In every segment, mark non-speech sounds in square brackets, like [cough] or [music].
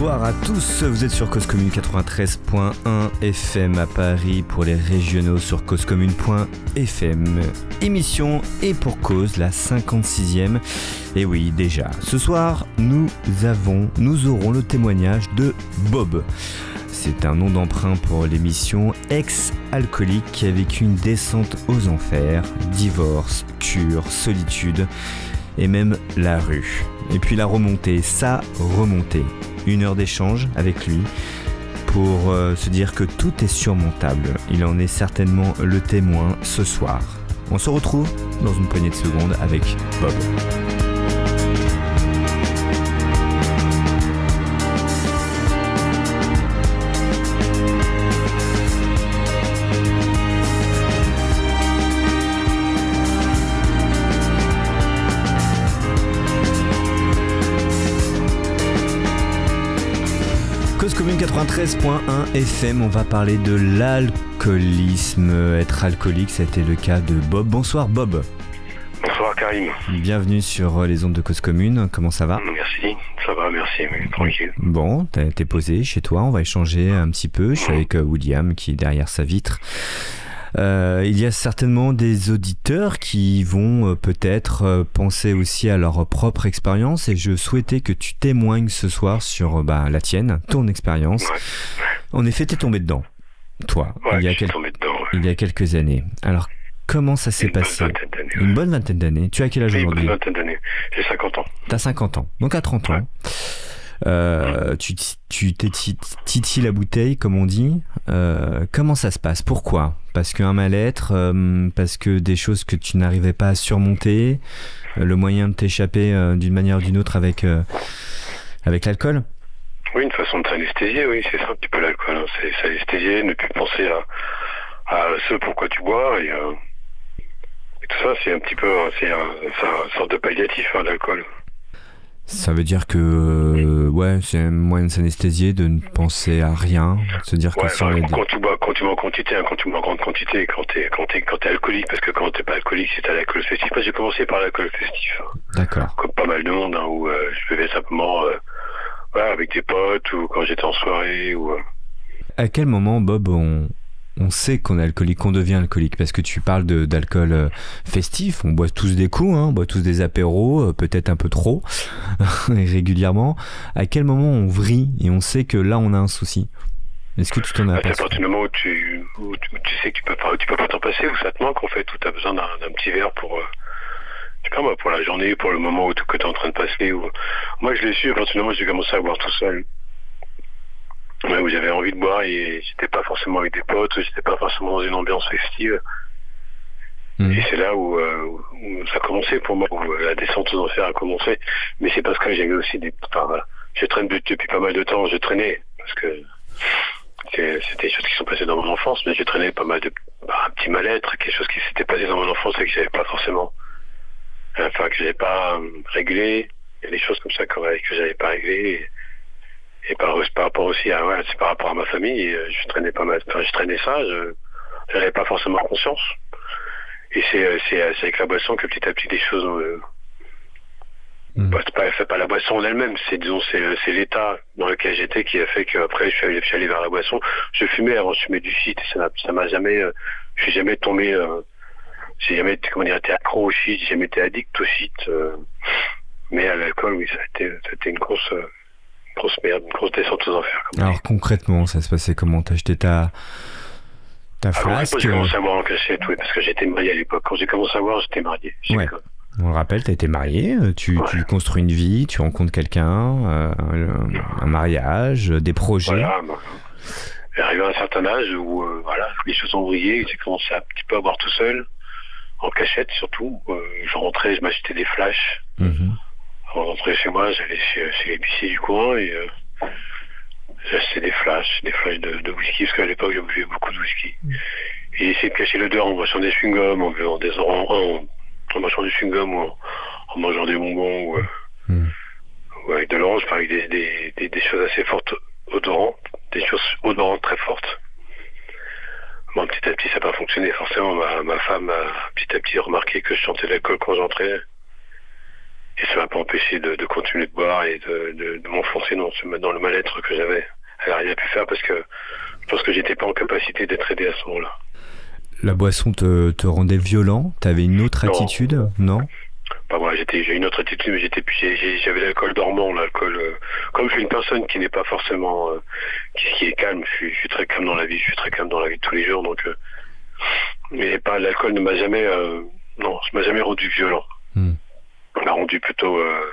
Bonsoir à tous, vous êtes sur Cause Commune 93.1 FM à Paris pour les régionaux sur causecommune.fm. Émission et pour cause la 56e. Et oui, déjà, ce soir, nous avons, nous aurons le témoignage de Bob. C'est un nom d'emprunt pour l'émission ex-alcoolique qui a vécu une descente aux enfers, divorce, cure, solitude et même la rue. Et puis la remontée, sa remontée. Une heure d'échange avec lui pour euh, se dire que tout est surmontable. Il en est certainement le témoin ce soir. On se retrouve dans une poignée de secondes avec Bob. 93.1 FM, on va parler de l'alcoolisme. Être alcoolique, c'était le cas de Bob. Bonsoir Bob. Bonsoir Karim. Bienvenue sur les ondes de Cause commune. Comment ça va? Merci, ça va, merci, oui, tranquille. Bon, t'es t'es posé chez toi, on va échanger un petit peu. Je suis avec euh, William qui est derrière sa vitre. Euh, il y a certainement des auditeurs qui vont euh, peut-être euh, penser aussi à leur propre expérience et je souhaitais que tu témoignes ce soir sur bah, la tienne, ton expérience. Ouais. En effet, t'es tombé dedans, toi, Ouais, il, y a je suis quel- tombé dedans. ouais. il y a quelques années. Alors, comment ça s'est passé. Une bonne vingtaine d'années. Tu as quel âge Oui, une aujourd'hui bonne vingtaine d'années. J'ai 50 ans. T'as 50 ans, donc à 30 ans. Euh, tu tu la bouteille, comme on dit. Euh, comment ça se passe? Pourquoi? Parce qu'un mal-être, euh, parce que des choses que tu n'arrivais pas à surmonter, le moyen de t'échapper d'une manière ou d'une autre avec, avec l'alcool? Oui, une façon de s'anesthésier, oui, c'est ça un petit peu l'alcool. hein. C'est s'anesthésier, ne plus penser à, à ce pourquoi tu bois et, tout ça, c'est un petit peu, c'est une sorte de palliatif, hein, l'alcool. Ça veut dire que, euh, ouais, c'est un moyen de s'anesthésier, de ne penser à rien, de se dire que Ouais, on enfin, quand tu bois, quand tu bois en quantité, hein, quand tu bois en grande quantité, quand t'es, quand t'es, quand t'es alcoolique, parce que quand t'es pas alcoolique, c'est à l'alcool festif. Moi, j'ai commencé par l'alcool festif. hein. D'accord. comme pas mal de monde, hein, où euh, je buvais simplement euh, avec des potes ou quand j'étais en soirée. Ou, euh, À quel moment, Bob, on, on sait qu'on est alcoolique, qu'on devient alcoolique Parce que tu parles de- d'alcool euh, festif, on boit tous des coups, hein, on boit tous des apéros, euh, peut-être un peu trop, [laughs] régulièrement. À quel moment on vrille et on sait que là, on a un souci? Est-ce que tu t'en as à partir du moment où tu, où tu, où tu sais que tu peux pas, tu peux pas t'en passer, où ça te manque en fait, où tu as besoin d'un petit verre pour, euh, je sais pas moi, pour la journée, pour le moment où tu es en train de passer. Moi, je l'ai su à partir du moment où j'ai commencé à boire tout seul. Ouais, où j'avais envie de boire et j'étais pas forcément avec des potes, j'étais pas forcément dans une ambiance festive. Mhm. Et c'est là où, euh, où ça a commencé pour moi, où euh, la descente aux enfers a commencé. Mais c'est parce que j'avais aussi des... Enfin, voilà. Je traîne depuis pas mal de temps, je traînais, parce que c'était des choses qui sont passées dans mon enfance, mais je traînais pas mal de... bah, un petit mal-être, quelque chose qui s'était passé dans mon enfance et que j'avais pas forcément... Enfin, que j'avais pas euh, réglé. Il y a des choses comme ça que, que j'avais pas réglées. Et, par, par rapport aussi à... Ouais, c'est par rapport à ma famille, euh, je traînais pas mal... Enfin, je traînais ça, je... J'avais pas forcément conscience. Et c'est euh, c'est euh, c'est avec la boisson que petit à petit des choses. Euh, Mhm. bah, c'est pas, c'est pas la boisson en elle-même, c'est disons c'est c'est l'état dans lequel j'étais qui a fait qu'après je suis allé, je suis allé vers la boisson. Je fumais avant, je fumais du shit. et Ça ça m'a jamais, euh, je suis jamais tombé. Euh, j'ai jamais été comment dire, été accro au shit, j'ai jamais été addict au shit. mais à l'alcool, oui, ça a été, ça a été une grosse, une grosse merde, une grosse descente aux enfers. Comme. Alors concrètement, ça se passait comment? T'as acheté ta, ta Alors, flasque moi, j'ai commencé à boire en cachette, oui, parce que j'étais marié à l'époque. Quand j'ai commencé à boire, j'étais marié. Ouais. On le rappelle, tu as été marié, euh, tu, Ouais. tu construis une vie, tu rencontres quelqu'un, euh, un mariage, euh, des projets. Voilà. Arrivé à un certain âge où euh, voilà, les choses ont brillé, j'ai commencé à un petit peu à boire tout seul, en cachette surtout. Euh, je rentrais, je m'achetais des flashs. Mhm. Avant de rentrer chez moi, j'allais chez, chez l'épicier du coin et euh, j'achetais des flashs, des flashs de, de whisky, parce qu'à l'époque, je buvais beaucoup de whisky. Et j'essayais de cacher l'odeur en mangeant des chewing-gums, en buvant des oranges, en, en mangeant du chewing-gum ou en, en mangeant des bonbons ou, euh, ou avec de l'orange, avec des, des, des, des choses assez fortes odorantes, des choses odorantes très fortes. Bon, petit à petit, ça n'a pas fonctionné. Forcément, ma, ma femme a petit à petit remarqué que je chantais de l'alcool quand j'entrais. Et ça m'a pas empêché de, de, continuer de boire et de, de, de m'enfoncer dans, dans le mal-être que j'avais. Elle n'a rien pu faire parce que je pense que j'étais pas en capacité d'être aidé à ce moment-là. La boisson te, te rendait violent? T'avais une autre Non. attitude? Non? Bah moi j'étais j'ai une autre attitude mais j'étais j'avais l'alcool dormant l'alcool euh, comme je suis une personne qui n'est pas forcément euh, qui, qui est calme je suis, je suis très calme dans la vie je suis très calme dans la vie de tous les jours donc euh, mais pas l'alcool ne m'a jamais euh, non ça m'a jamais rendu violent Hmm. On m'a rendu plutôt euh,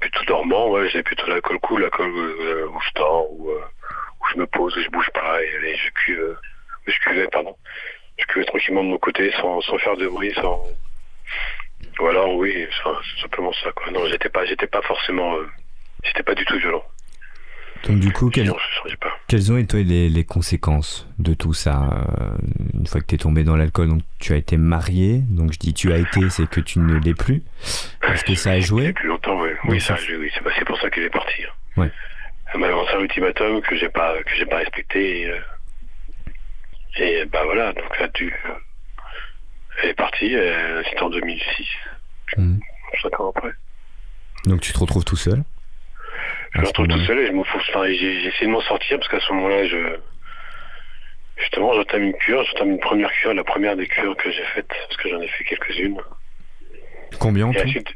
plutôt dormant ouais j'ai plutôt l'alcool cool l'alcool euh, où je dors où, euh, je me pose où je bouge pas et, je cuve euh, je cuvais pardon je cuvais tranquillement de mon côté sans, sans faire de bruit sans ou alors oui, simplement ça. Non, j'étais pas, j'étais pas forcément, euh, j'étais pas du tout violent. Donc du coup, quelles, ont été les, les conséquences de tout ça euh, Une fois que tu es tombé dans l'alcool, donc tu as été marié, donc je dis tu as été, c'est que tu ne l'es plus. Est-ce que ça a joué? Depuis longtemps, oui. Oui, ça- a joué, oui. C'est pour ça qu'elle est partie. hein. Ouais. Elle m'a lancé un ultimatum que j'ai pas, que j'ai pas respecté. Et, euh, et, bah voilà, donc là, tu, elle est partie. euh, C'était en 2006, Mhm. cinq ans après. Donc tu te retrouves tout seul? Je me retrouve tout seul et je me fous. Enfin, essayé de m'en sortir parce qu'à ce moment-là, je justement, j'entame une cure, j'entame une première cure, la première des cures que j'ai faites parce que j'en ai fait quelques-unes. Combien en tout? ensuite,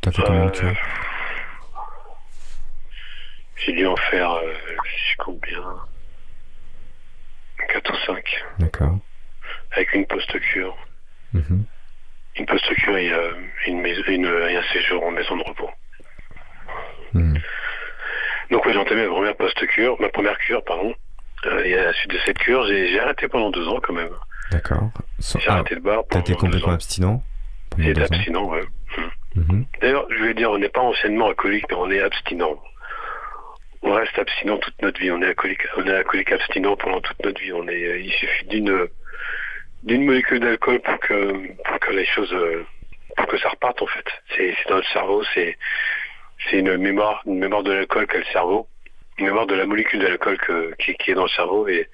T'as fait combien de euh, cures? j'ai dû en faire, euh, je sais combien, 4 ou 5, D'accord. avec une post-cure. Mhm. Une post-cure et, euh, une maison, une, et un séjour en maison de repos. Mhm. Donc oui, j'ai entamé ma première post-cure, ma première cure, pardon. Euh, et à la suite de cette cure, j'ai arrêté pendant deux ans quand même. D'accord. J'ai Ah, arrêté de boire t'as pendant été complètement abstinent ans abstinent, ouais. Mhm. D'ailleurs, je vais dire, on n'est pas anciennement alcoolique, mais on est abstinent. On reste abstinent toute notre vie. On est alcoolique, on est alcoolique abstinent pendant toute notre vie. On est, euh, il suffit d'une d'une molécule d'alcool pour que pour que les choses, euh, pour que ça reparte en fait. C'est c'est dans le cerveau, c'est c'est une mémoire, une mémoire de l'alcool qu'a le cerveau, une mémoire de la molécule de l'alcool qui, est dans le cerveau. Et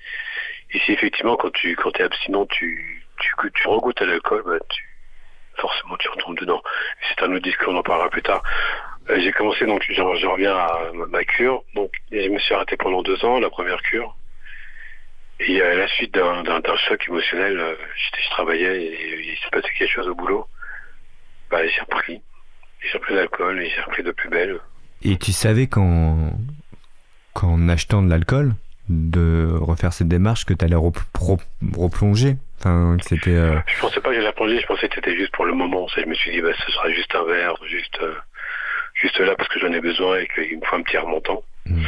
ici, effectivement, quand tu quand es abstinent, tu tu, tu regoutes à l'alcool, bah, forcément tu retombes dedans. C'est un autre discours, on en parlera plus tard. Euh, j'ai commencé donc, je, je reviens à ma, cure. Et je me suis arrêté pendant deux ans, la première cure. Et à la suite d'un choc émotionnel, euh, j'étais- je travaillais et il s'est passé quelque chose au boulot. Bah, j'ai repris. J'ai repris l'alcool et j'ai repris de plus belle. Et tu savais qu'en qu'en achetant de l'alcool, de refaire cette démarche, que tu allais replonger? Enfin, que c'était. euh, Je pensais pas que j'allais plonger, je pensais que c'était juste pour le moment. Je me suis dit, bah, ce sera juste un verre, juste, euh, juste là parce que j'en ai besoin et qu'il me faut un petit remontant. Mm.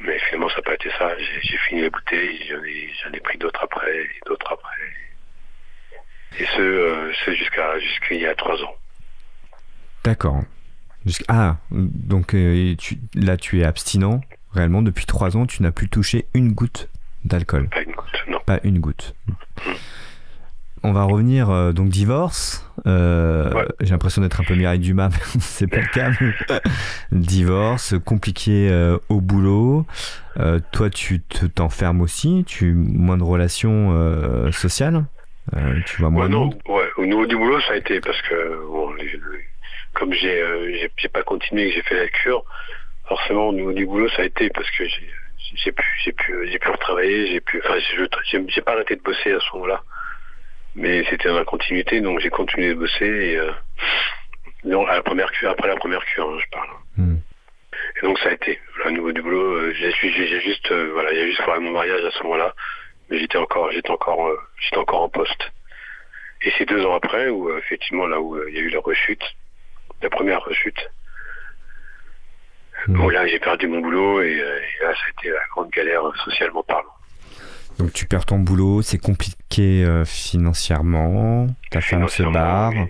Mais finalement, ça n'a pas été ça. J'ai fini les bouteilles, j'en ai, pris d'autres après, d'autres après. Et ce, euh, ce jusqu'à jusqu'il y a trois ans. D'accord. Ah, donc euh, tu- là tu es abstinent. Réellement, depuis trois ans, tu n'as plus touché une goutte d'alcool. Pas une goutte, non. Pas une goutte. On va revenir, euh, donc divorce. Euh, Ouais. J'ai l'impression d'être un peu Mireille Dumas, [laughs] mais c'est pas le cas. [laughs] divorce, compliqué au boulot. Toi, tu te- t'enfermes aussi. Tu moins de relations sociales. Tu vois moins Ouais, de non, ouais, au niveau du boulot, ça a été parce que, bon, les- comme j'ai euh, j'ai- pas continué et que j'ai fait la cure, forcément, au niveau du boulot, ça a été parce que j'ai j'ai pu, j'ai pu, j'ai pu retravailler, j'ai pu, enfin, j'ai pas arrêté de bosser à ce moment-là, mais c'était dans la continuité, donc j'ai continué de bosser et euh, non, à la première cure, après la première cure, hein, je parle. Hmm. Et donc ça a été. Au niveau du boulot, euh, j'ai juste, euh, voilà, juste foiré mon mariage à ce moment-là, mais j'étais encore, j'étais encore, j'étais encore en poste. Et c'est deux ans après où effectivement là où il y a eu la rechute, la première rechute, Hmm. où là j'ai perdu mon boulot et, euh, et là ça a été la grande galère euh, socialement parlant. Donc tu perds ton boulot, c'est compliqué euh, financièrement. Ta femme se barre. oui.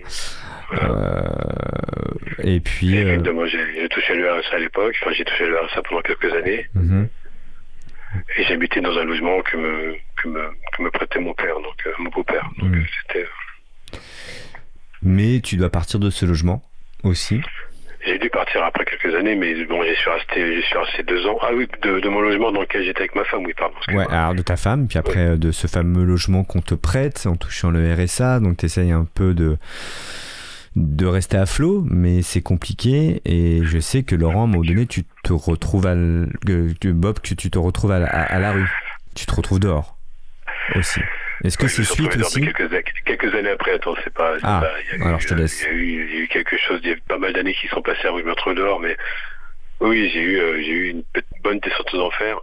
Voilà. Euh, et puis. Et euh, j'ai touché le RSA à l'époque, enfin j'ai touché le RSA pendant quelques années, mhm. et j'habitais dans un logement que me, que me, que me prêtait mon père, donc mon beau-père. Donc Mhm. c'était Mais tu dois partir de ce logement aussi. J'ai dû partir après quelques années, mais bon, j'y suis resté, j'y suis resté deux ans. Ah oui, de, de mon logement dans lequel j'étais avec ma femme, oui, pardon. Ouais, alors de ta femme, puis après euh, de ce fameux logement qu'on te prête en touchant le RSA. Donc tu essayes un peu de de rester à flot, mais c'est compliqué. Et je sais que Laurent, à un moment donné, tu te retrouves à, Bob, que tu te retrouves à, la rue. Tu te retrouves dehors aussi. Est-ce que c'est suite aussi quelques, années après, attends, c'est pas. Ah, alors je te laisse. Il y, a eu, il y, a eu, quelque chose, il y a eu pas mal d'années qui sont passées où je me retrouve dehors, mais oui, j'ai eu, euh, j'ai eu une bonne descente aux enfers.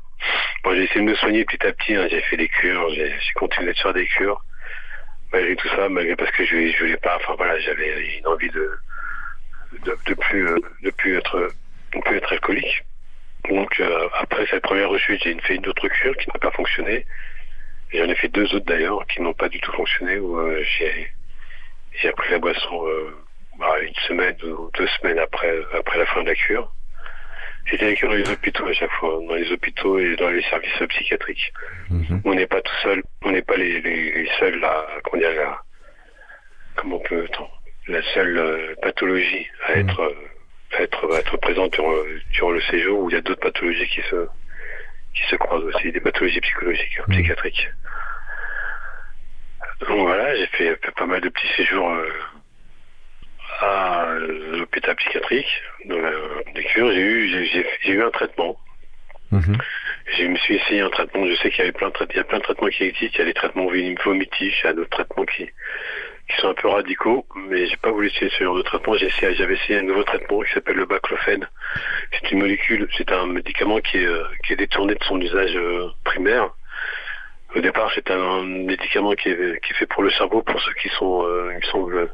Bon, j'ai essayé de me soigner petit à petit, hein. j'ai fait des cures, j'ai continué de faire des cures malgré tout ça, malgré parce que je, je voulais pas, enfin voilà, j'avais une envie de de, plus euh, de plus être de plus être alcoolique. Donc euh, après cette première rechute, j'ai fait une autre cure qui n'a pas fonctionné. J'en ai fait deux autres d'ailleurs qui n'ont pas du tout fonctionné où euh, j'ai j'ai appris la boisson bah, une semaine ou deux semaines après après la fin de la cure. J'étais avec dans les hôpitaux à chaque fois, dans les hôpitaux et dans les services psychiatriques. Mhm. On n'est pas tout seul, on n'est pas les, les, seuls à, comment dire, là, comment peut la seule euh, pathologie à mhm. être, à être, à être présente durant, durant, le séjour où il y a d'autres pathologies qui se, qui se croisent aussi, des pathologies psychologiques, mhm. psychiatriques. Donc voilà, j'ai fait, pas mal de petits séjours euh, à l'hôpital psychiatrique, dans la, cures, j'ai eu, j'ai, eu un traitement. Mhm. Je me suis essayé un traitement. Je sais qu'il y avait plein de, il y a plein de traitements qui existent. Il y a des traitements vomitifs, il y a d'autres traitements qui, qui sont un peu radicaux, mais j'ai pas voulu essayer ce genre de traitement. J'ai essayé, j'avais essayé un nouveau traitement qui s'appelle le baclofène. C'est une molécule, c'est un médicament qui est, euh, qui est détourné de son usage euh, primaire. Au départ, c'est un médicament qui est, qui est fait pour le cerveau, pour ceux qui sont, euh, il me semble,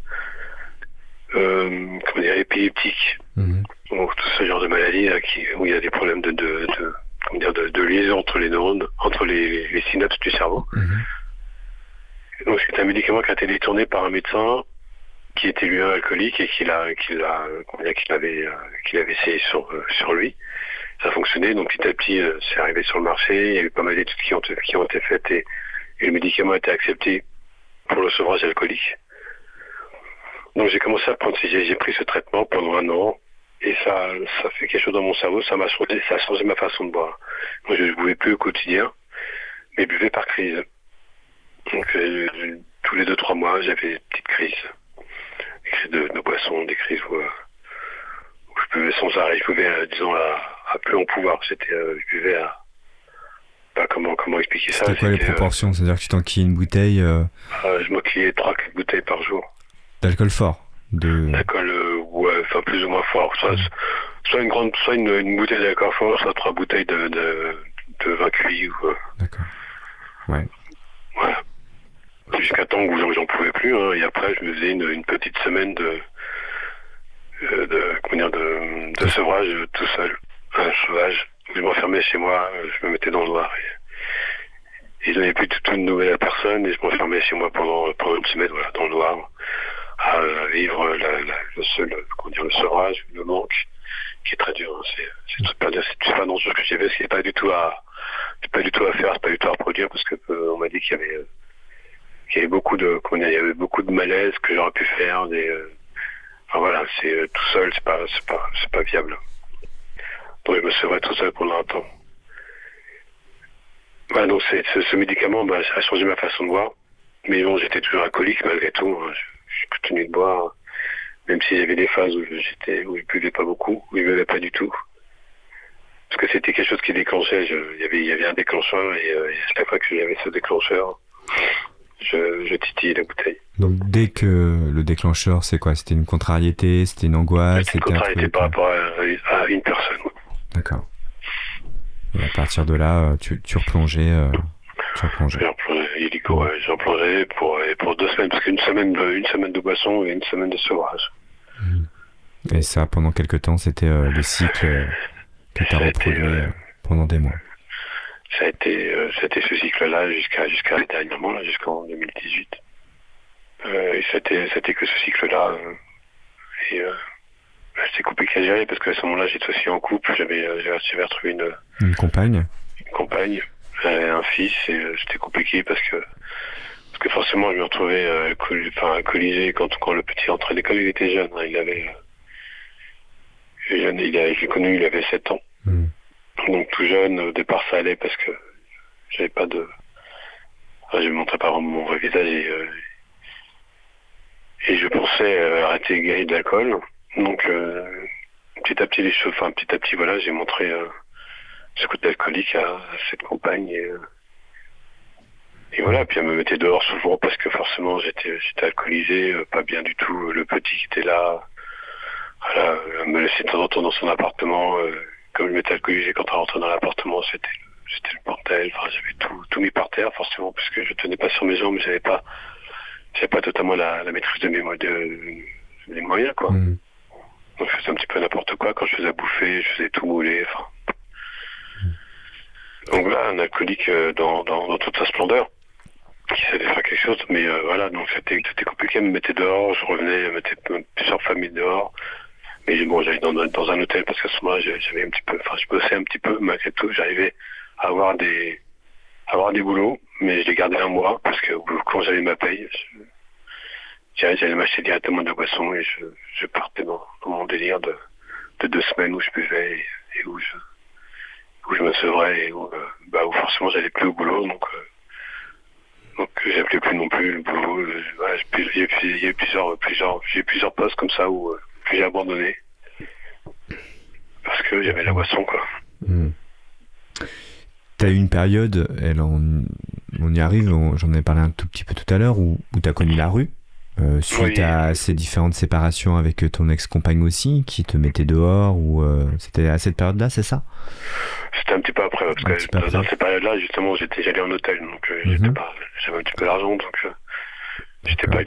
euh, comment dire, épileptiques. Mhm. Donc tout ce genre de maladie qui, où il y a des problèmes de, de, de comment dire, de, liaison entre les neurones, entre les, les synapses du cerveau. Mhm. Donc c'est un médicament qui a été détourné par un médecin qui était lui un alcoolique et qu'il a qu'il a qu'il avait qu'il avait essayé sur sur lui. Ça fonctionnait donc petit à petit euh, c'est arrivé sur le marché. Il y a eu pas mal d'études qui ont été faites et, le médicament a été accepté pour le sevrage alcoolique. Donc j'ai commencé à prendre, j'ai pris ce traitement pendant un an et ça, ça fait quelque chose dans mon cerveau, ça m'a changé, ça a changé ma façon de boire. Moi je ne buvais plus au quotidien, mais buvais par crise. Donc euh, tous les deux trois mois j'avais des petites crises, des crises de, boisson, des crises où, je buvais sans arrêt, je buvais euh, disons à, plus en pouvoir, c'était euh, je buvais à pas comment comment expliquer ça? C'était quoi les proportions? C'est-à-dire que tu t'enquillais une bouteille Je m'enquillais trois bouteilles par jour. D'alcool fort de... D'alcool, euh, ouais, enfin plus ou moins fort. Soit, soit une grande, soit une, bouteille d'alcool fort, soit trois bouteilles de, de, de 20 QI. D'accord. Ouais. Voilà. Jusqu'à temps où j'en pouvais plus. Hein, et après, je me faisais une, petite semaine de, euh, de, comment dire, de, de sevrage tout seul. Un sauvage. Je m'enfermais chez moi, je me mettais dans le noir. Et, je n'avais plus tout une nouvelle à personne et je m'enfermais chez moi pendant, pendant une semaine, voilà, dans le noir à vivre le seul, dire, le sevrage, le manque, qui est très dur. Hein. C'est pas, pas non que j'ai fait, c'est pas du tout à, pas du tout à faire, c'est pas du tout à reproduire parce que euh, on m'a dit qu'il y avait, euh, il y avait beaucoup de malaise que j'aurais pu faire, euh, enfin voilà, c'est tout seul, c'est pas, c'est pas, c'est pas viable. Donc je me sevrais tout seul pendant un temps. Donc ce, médicament bah, a changé ma façon de voir. Mais bon, j'étais toujours alcoolique malgré tout. Hein j'ai continué de boire, même s'il y avait des phases où j'étais, où je buvais pas beaucoup, où je buvais pas du tout. Parce que c'était quelque chose qui déclenchait, il y avait, il y avait un déclencheur et, euh, chaque fois que j'avais ce déclencheur, je, je titillais la bouteille. Donc dès que le déclencheur, c'est quoi? C'était une contrariété, c'était une angoisse C'était une contrariété par rapport à, une personne. D'accord. Et à partir de là, tu, tu replongeais. Euh, tu replongeais j'en plongeais pour, pour deux semaines, parce qu'une semaine, de, une semaine de boisson et une semaine de sevrage. Et ça, pendant quelques temps, c'était euh, le cycle euh, que tu as reproduit euh, pendant des mois Ça a été, c'était ce cycle-là jusqu'à jusqu'à dernièrement, jusqu'en 2018. et c'était, c'était que ce cycle-là. et c'était compliqué à gérer parce qu'à ce moment-là, j'étais aussi en couple, j'avais, j'avais retrouvé une, une compagne. Une compagne j'avais un fils et euh, c'était compliqué parce que parce que forcément je me retrouvais euh, enfin alcoolisé quand quand le petit rentrait à l'école il était jeune hein, il avait euh, jeune, il a, je l'ai connu il avait 7 ans hmm. Donc tout jeune au départ ça allait parce que j'avais pas de enfin, je ne montrais pas vraiment mon vrai visage et, Et je pensais euh, arrêter guérir d'alcool. Donc, euh, petit à petit, les choses, enfin, petit à petit, voilà, j'ai montré euh, ce côté alcoolique à, cette compagne. Et, et, voilà, puis elle me mettait dehors souvent parce que forcément, j'étais, j'étais alcoolisé, pas bien du tout. Le petit qui était là, voilà, elle me laissait de temps en temps dans son appartement. Comme je m'étais alcoolisé quand elle rentrait dans l'appartement, c'était c'était le bordel. Enfin, j'avais tout, tout mis par terre, forcément, parce que je tenais pas sur mes jambes, j'avais pas, j'avais pas totalement la, la, maîtrise de mes, de, des moyens, quoi. Mm. Donc, je faisais un petit peu n'importe quoi. Quand je faisais à bouffer, je faisais tout mouler, enfin. Donc là, un alcoolique euh, dans, dans, dans, toute sa splendeur, qui savait faire quelque chose, mais euh, voilà, donc c'était compliqué, elle me mettait dehors, je revenais, elle mettait plusieurs familles dehors. Mais bon, j'allais dans, dans, un hôtel parce qu'à ce moment-là, j'avais un petit peu, enfin, je bossais un petit peu, malgré tout, j'arrivais avoir des avoir des boulots, mais je les gardais un mois parce que quand j'avais ma paye, j'allais m'acheter directement de la boisson et je, je partais dans, mon délire de, de, deux semaines où je buvais et, où je où je me sevrais et où, euh, bah, où forcément j'allais plus au boulot. Donc euh, donc j'appelais plus non plus le boulot. Euh, a plusieurs plusieurs j'ai plusieurs postes comme ça où j'ai abandonné parce que y avait la boisson quoi. Hmm. Tu as eu une période, elle, on, y arrive, j'en ai parlé un tout petit peu tout à l'heure, où, où tu as connu la rue, euh, suite à ces différentes séparations avec ton ex-compagne aussi, qui te mettait dehors, ou euh, c'était à cette période-là, c'est ça? C'était un petit peu après, parce que dans cette période-là, justement, j'étais j'allais en hôtel, donc euh, mhm. j'avais un petit peu d'argent, donc j'étais pas,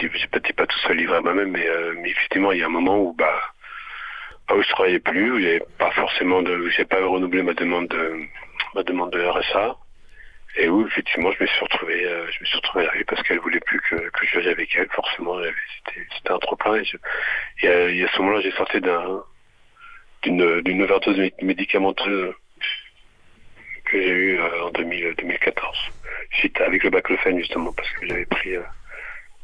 pas, tout seul livré à moi-même, mais, mais, effectivement, il y a un moment où, bah, où je travaillais plus, où j'avais pas forcément de, j'ai pas renouvelé ma demande de ma demande de RSA. Et où effectivement je me suis retrouvé, euh, je me suis retrouvé à la rue parce qu'elle voulait plus que, que je vienne avec elle. Forcément, c'était un trop plein. Et, et, à, ce moment-là, j'ai sorti d'un d'une overdose médicamenteuse que j'ai eue euh, en 2014. Suite avec le baclofène justement parce que j'avais pris, euh,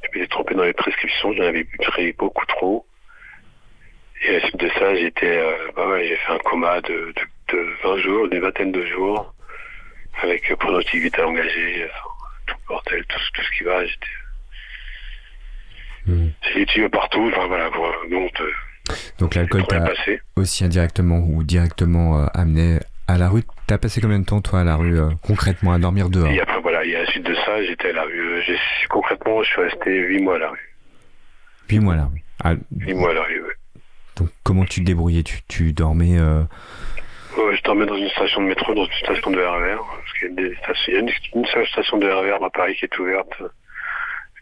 je m'étais trompé dans les prescriptions, j'en avais pris beaucoup trop. Et à la suite de ça, j'étais, euh, bah ouais, j'ai fait un coma de, de, de, 20 jours, d'une vingtaine de jours, avec euh, productivité engagée, tout le bordel, tout, tout, ce qui va. J'étais, mmh. j'ai partout, enfin voilà, donc. Euh, donc l'alcool t'a aussi indirectement ou directement euh, amené à la rue. T'as passé combien de temps toi à la rue concrètement à dormir dehors? Et après voilà, et à la suite de ça, j'étais à la rue. concrètement, je suis resté 8 mois à la rue. 8 mois à la rue. Ah, 8 mois à la rue, oui. Donc comment tu te débrouillais? Tu, tu dormais euh... Je dormais dans une station de métro, dans une station de RER. Parce qu'il y a, des stations, il y a une, seule station de RER à Paris qui est ouverte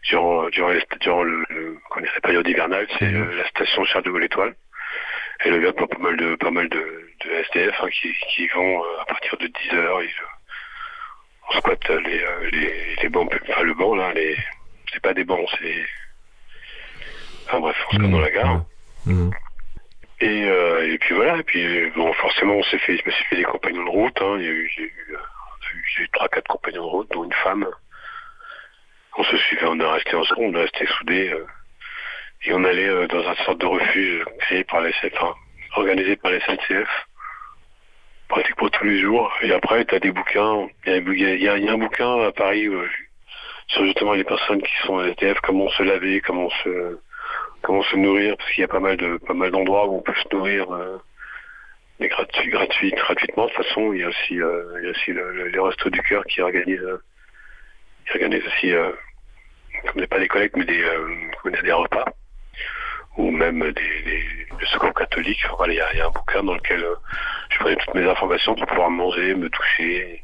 durant, durant, durant le, le la période hivernale, c'est mhm. euh, la station Charles de Gaulle Étoile. Elle est ouverte pour pas mal de, pas mal de, de SDF hein, qui, qui vont euh, à partir de 10 heures. Ils, on squatte les, euh, les, les bancs, enfin le banc là, les, c'est pas des bancs, c'est, enfin bref, on se mmh. dans la gare. Mmh. Et, euh, et puis voilà, et puis bon, forcément, on s'est fait, je me suis fait des compagnons de route. Hein. Il y a eu, j'ai eu, j'ai eu trois, quatre compagnons de route, dont une femme. On se suivait, on est resté ensemble, on est resté soudés. Euh, et on allait euh, dans une sorte de refuge créé par la enfin, organisé par la SNCF, pratique pour tous les jours. Et après, tu as des bouquins. Il y, a, un bouquin à Paris sur justement les personnes qui sont SDF, comment se laver, comment se comment se nourrir, parce qu'il y a pas mal de pas mal d'endroits où on peut se nourrir euh, gratuit, gratuit, gratuitement. De toute façon, il y a aussi, euh, y a aussi le, les restos du cœur qui organisent, euh, aussi, euh, comme pas des collectes, mais des, euh, des repas, ou même des, secours catholiques. Voilà, il y a, il y a un bouquin dans lequel je prenais toutes mes informations pour pouvoir manger, me toucher.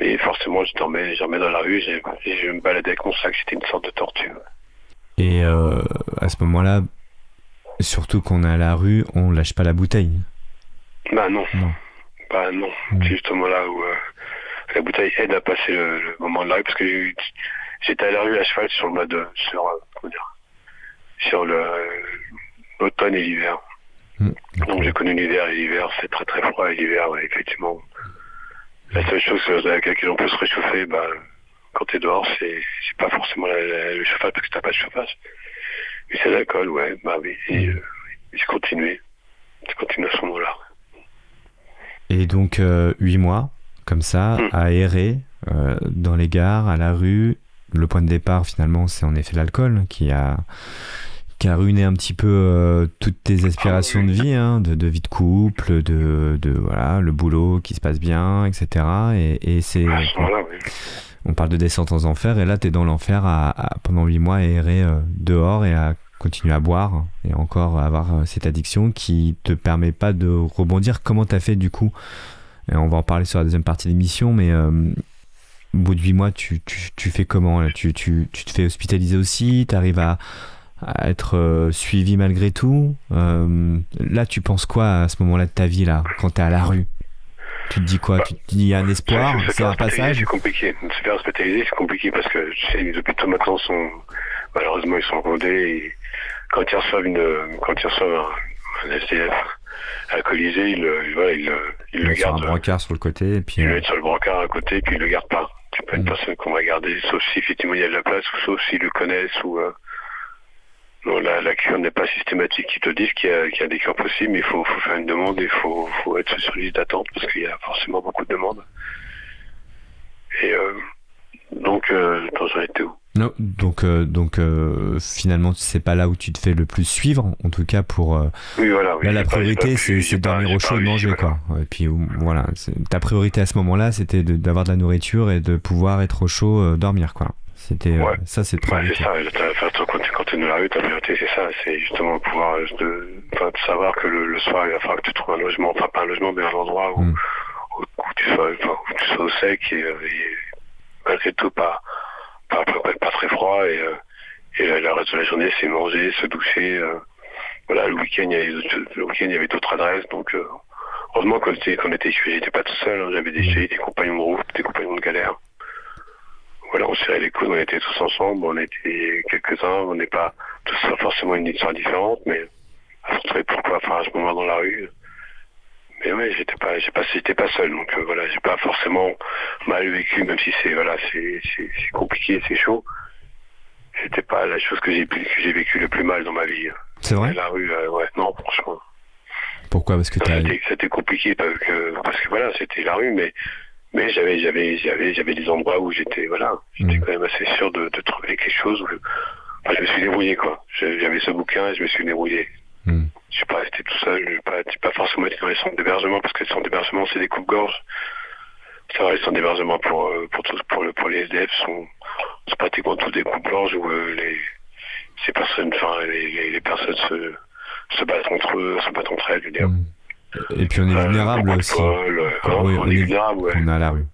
Mais forcément, je dormais, je dormais dans la rue, et je me baladais avec mon sac, c'était une sorte de torture. Et euh, à ce moment-là, surtout qu'on est à la rue, on lâche pas la bouteille. Bah non. Bah non. C'est justement là où euh, la bouteille aide à passer le, moment de la rue parce que j'étais à la rue à cheval sur le mode sur euh, comment dire, sur l'automne et l'hiver. Mmh. Donc j'ai connu l'hiver et l'hiver c'est très très froid et l'hiver ouais, effectivement. La seule chose avec laquelle on peut se réchauffer, bah quand tu es dehors, c'est pas forcément le chauffage parce que t'as pas de chauffage. Mais c'est l'alcool, ouais, bah oui. Et, euh. J'ai continué à ce moment-là. Et donc, euh, huit mois, comme ça, hmm. à errer euh, dans les gares, à la rue. Le point de départ, finalement, c'est en effet l'alcool qui a qui a ruiné un petit peu euh, toutes tes aspirations de vie, hein, de, vie de couple, de, de, voilà, le boulot qui se passe bien, etc. Et, et c'est. On parle de descente aux enfers, et là, tu es dans l'enfer à, pendant 8 mois à errer euh, dehors et à continuer à boire et encore avoir euh, cette addiction qui te permet pas de rebondir. Comment tu as fait du coup? Et On va en parler sur la deuxième partie de l'émission, mais au bout de 8 mois, tu, tu, tu fais comment? Tu, tu, tu, te fais hospitaliser aussi? Tu arrives à, à, être euh, suivi malgré tout euh, Là, tu penses quoi à ce moment-là de ta vie, là, quand tu es à la rue? Tu te dis quoi? Tu te dis il y a un espoir? C'est un passage? C'est compliqué. Se faire hospitaliser, c'est compliqué parce que tu sais, les hôpitaux maintenant sont malheureusement ils sont rodés et quand ils reçoivent une quand ils reçoivent un, un SDF alcoolisé, ils, voilà, ils, ils, le gardent. Sur un brancard sur le côté et puis. Ils le mettent sur le brancard à côté et puis ils le gardent pas. C'est pas une mm. personne qu'on va garder, sauf si effectivement il y a de la place, ou sauf s'ils le connaissent, ou euh... non, la, la, cure n'est pas systématique. Ils te disent qu'il y, qu y, a des cures possibles, mais il faut, faut faire une demande et il faut, faut, être sur liste d'attente parce qu'il y a forcément beaucoup de demandes. Et euh, donc, euh, j'en étais où? Non, donc euh, donc euh, finalement c'est pas là où tu te fais le plus suivre en tout cas pour euh, oui, voilà, oui, là la priorité c'est de dormir au chaud et manger quoi et puis voilà ta priorité à ce moment-là c'était d'avoir de, la nourriture et de pouvoir être au chaud euh, dormir quoi c'était ouais. ça c'est ouais, ça quand tu dans la rue ta priorité c'est ça c'est justement pouvoir de, de, savoir que le, le, soir il va falloir que tu trouves un logement enfin pas un logement mais un endroit où, mm. où, où, tu, sois, où tu sois au sec et, et malgré tout pas pas, pas, pas très froid et, euh, et le reste de la journée c'est manger, se doucher. Euh, voilà, le week-end il y avait, d'autres adresses donc euh, heureusement qu'on était, qu'on était j'étais pas tout seul, hein, j'avais des, des compagnons de route, des compagnons de galère. Voilà, on serrait les coudes, on était tous ensemble, on était quelques-uns, on n'est pas tous forcément une histoire différente, mais à se pourquoi faire à ce moment dans la rue. Mais ouais, j'étais pas, j'ai pas, j'étais pas seul, donc euh, voilà, j'ai pas forcément mal vécu, même si c'est voilà, c'est, c'est, c'est compliqué, c'est chaud. C'était pas la chose que j'ai que j'ai vécu le plus mal dans ma vie. C'est vrai? La rue, euh, ouais, non, franchement. Pourquoi? Parce que t'as... C'était, c'était compliqué parce que, parce que voilà, c'était la rue, mais mais j'avais j'avais j'avais j'avais des endroits où j'étais voilà, j'étais mmh. quand même assez sûr de, de trouver quelque chose où je, enfin, je me suis débrouillé quoi. J'avais ce bouquin et je me suis débrouillé. Mmh. Je suis pas resté tout seul, je pas, pas forcément été dans les centres d'hébergement parce que les centres d'hébergement c'est des coupes-gorges. Ça va, les centres d'hébergement pour, euh, pour, tous, pour, le, pour les SDF sont, sont pratiquement tous des coupes-gorges où euh, les, ces personnes, enfin, les, les, les, personnes se, se battent entre eux, se battent entre elles, je veux dire. Mmh. Et puis on est vulnérable euh, aussi. Euh, oui, on, on, est, vulnérable, ouais. On est à la rue.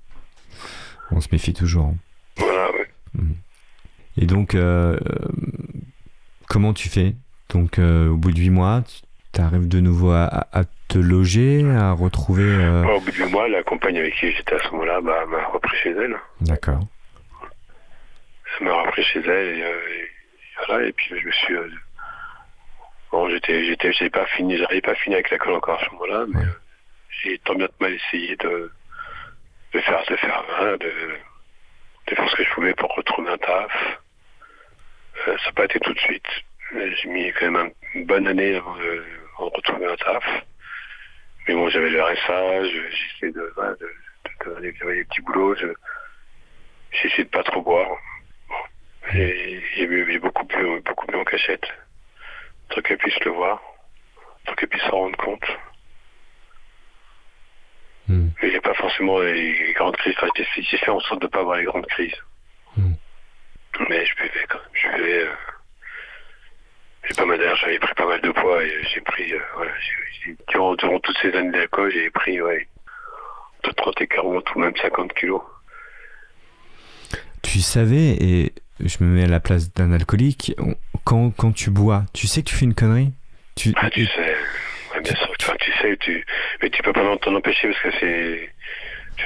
On se méfie toujours. Hein. Voilà, ouais. Mmh. Et donc, euh, comment tu fais? Donc, au bout de 8 mois, tu arrives de nouveau à, à, te loger, à retrouver. Euh... Ouais, au bout du mois, la compagne avec qui j'étais à ce moment-là bah, m'a repris chez elle. D'accord. Elle m'a repris chez elle et, euh, et, voilà, et puis je me suis. Bon, j'étais, j'étais, j'ai pas fini, j'arrivais pas fini avec l'école encore à ce moment-là, mais ouais. Euh, j'ai tant bien que mal essayé de, de faire, de faire, hein, de, de faire ce que je pouvais pour retrouver un taf. Euh, ça n'a pas été tout de suite. J'ai mis quand même une bonne année avant de, avant de retrouver un taf. Mais bon, j'avais le RSA, j'essayais de, de, de, des petits boulots, j'ai essayé de pas trop boire. Bon. J'ai bu beaucoup plus, beaucoup plus en cachette, pour qu'elle puisse le voir, pour qu'elle puisse s'en rendre compte. Mm. Mais j'ai pas forcément les grandes crises. Enfin, j'ai fait en sorte de pas avoir les grandes crises. Mm. Mais je buvais quand même. Je buvais. Euh, j'ai pas mal d'air, j'avais pris pas mal de poids et j'ai pris, euh, voilà, j ai, durant, durant, toutes ces années d'alcool, j'ai pris, ouais, de 30 et 40 ou même 50 kilos. Tu savais, et je me mets à la place d'un alcoolique, quand, quand tu bois, tu sais que tu fais une connerie? Tu, ah, tu sais, ouais, bien sûr, tu, tu sais, tu, mais tu peux pas t'en empêcher parce que c'est,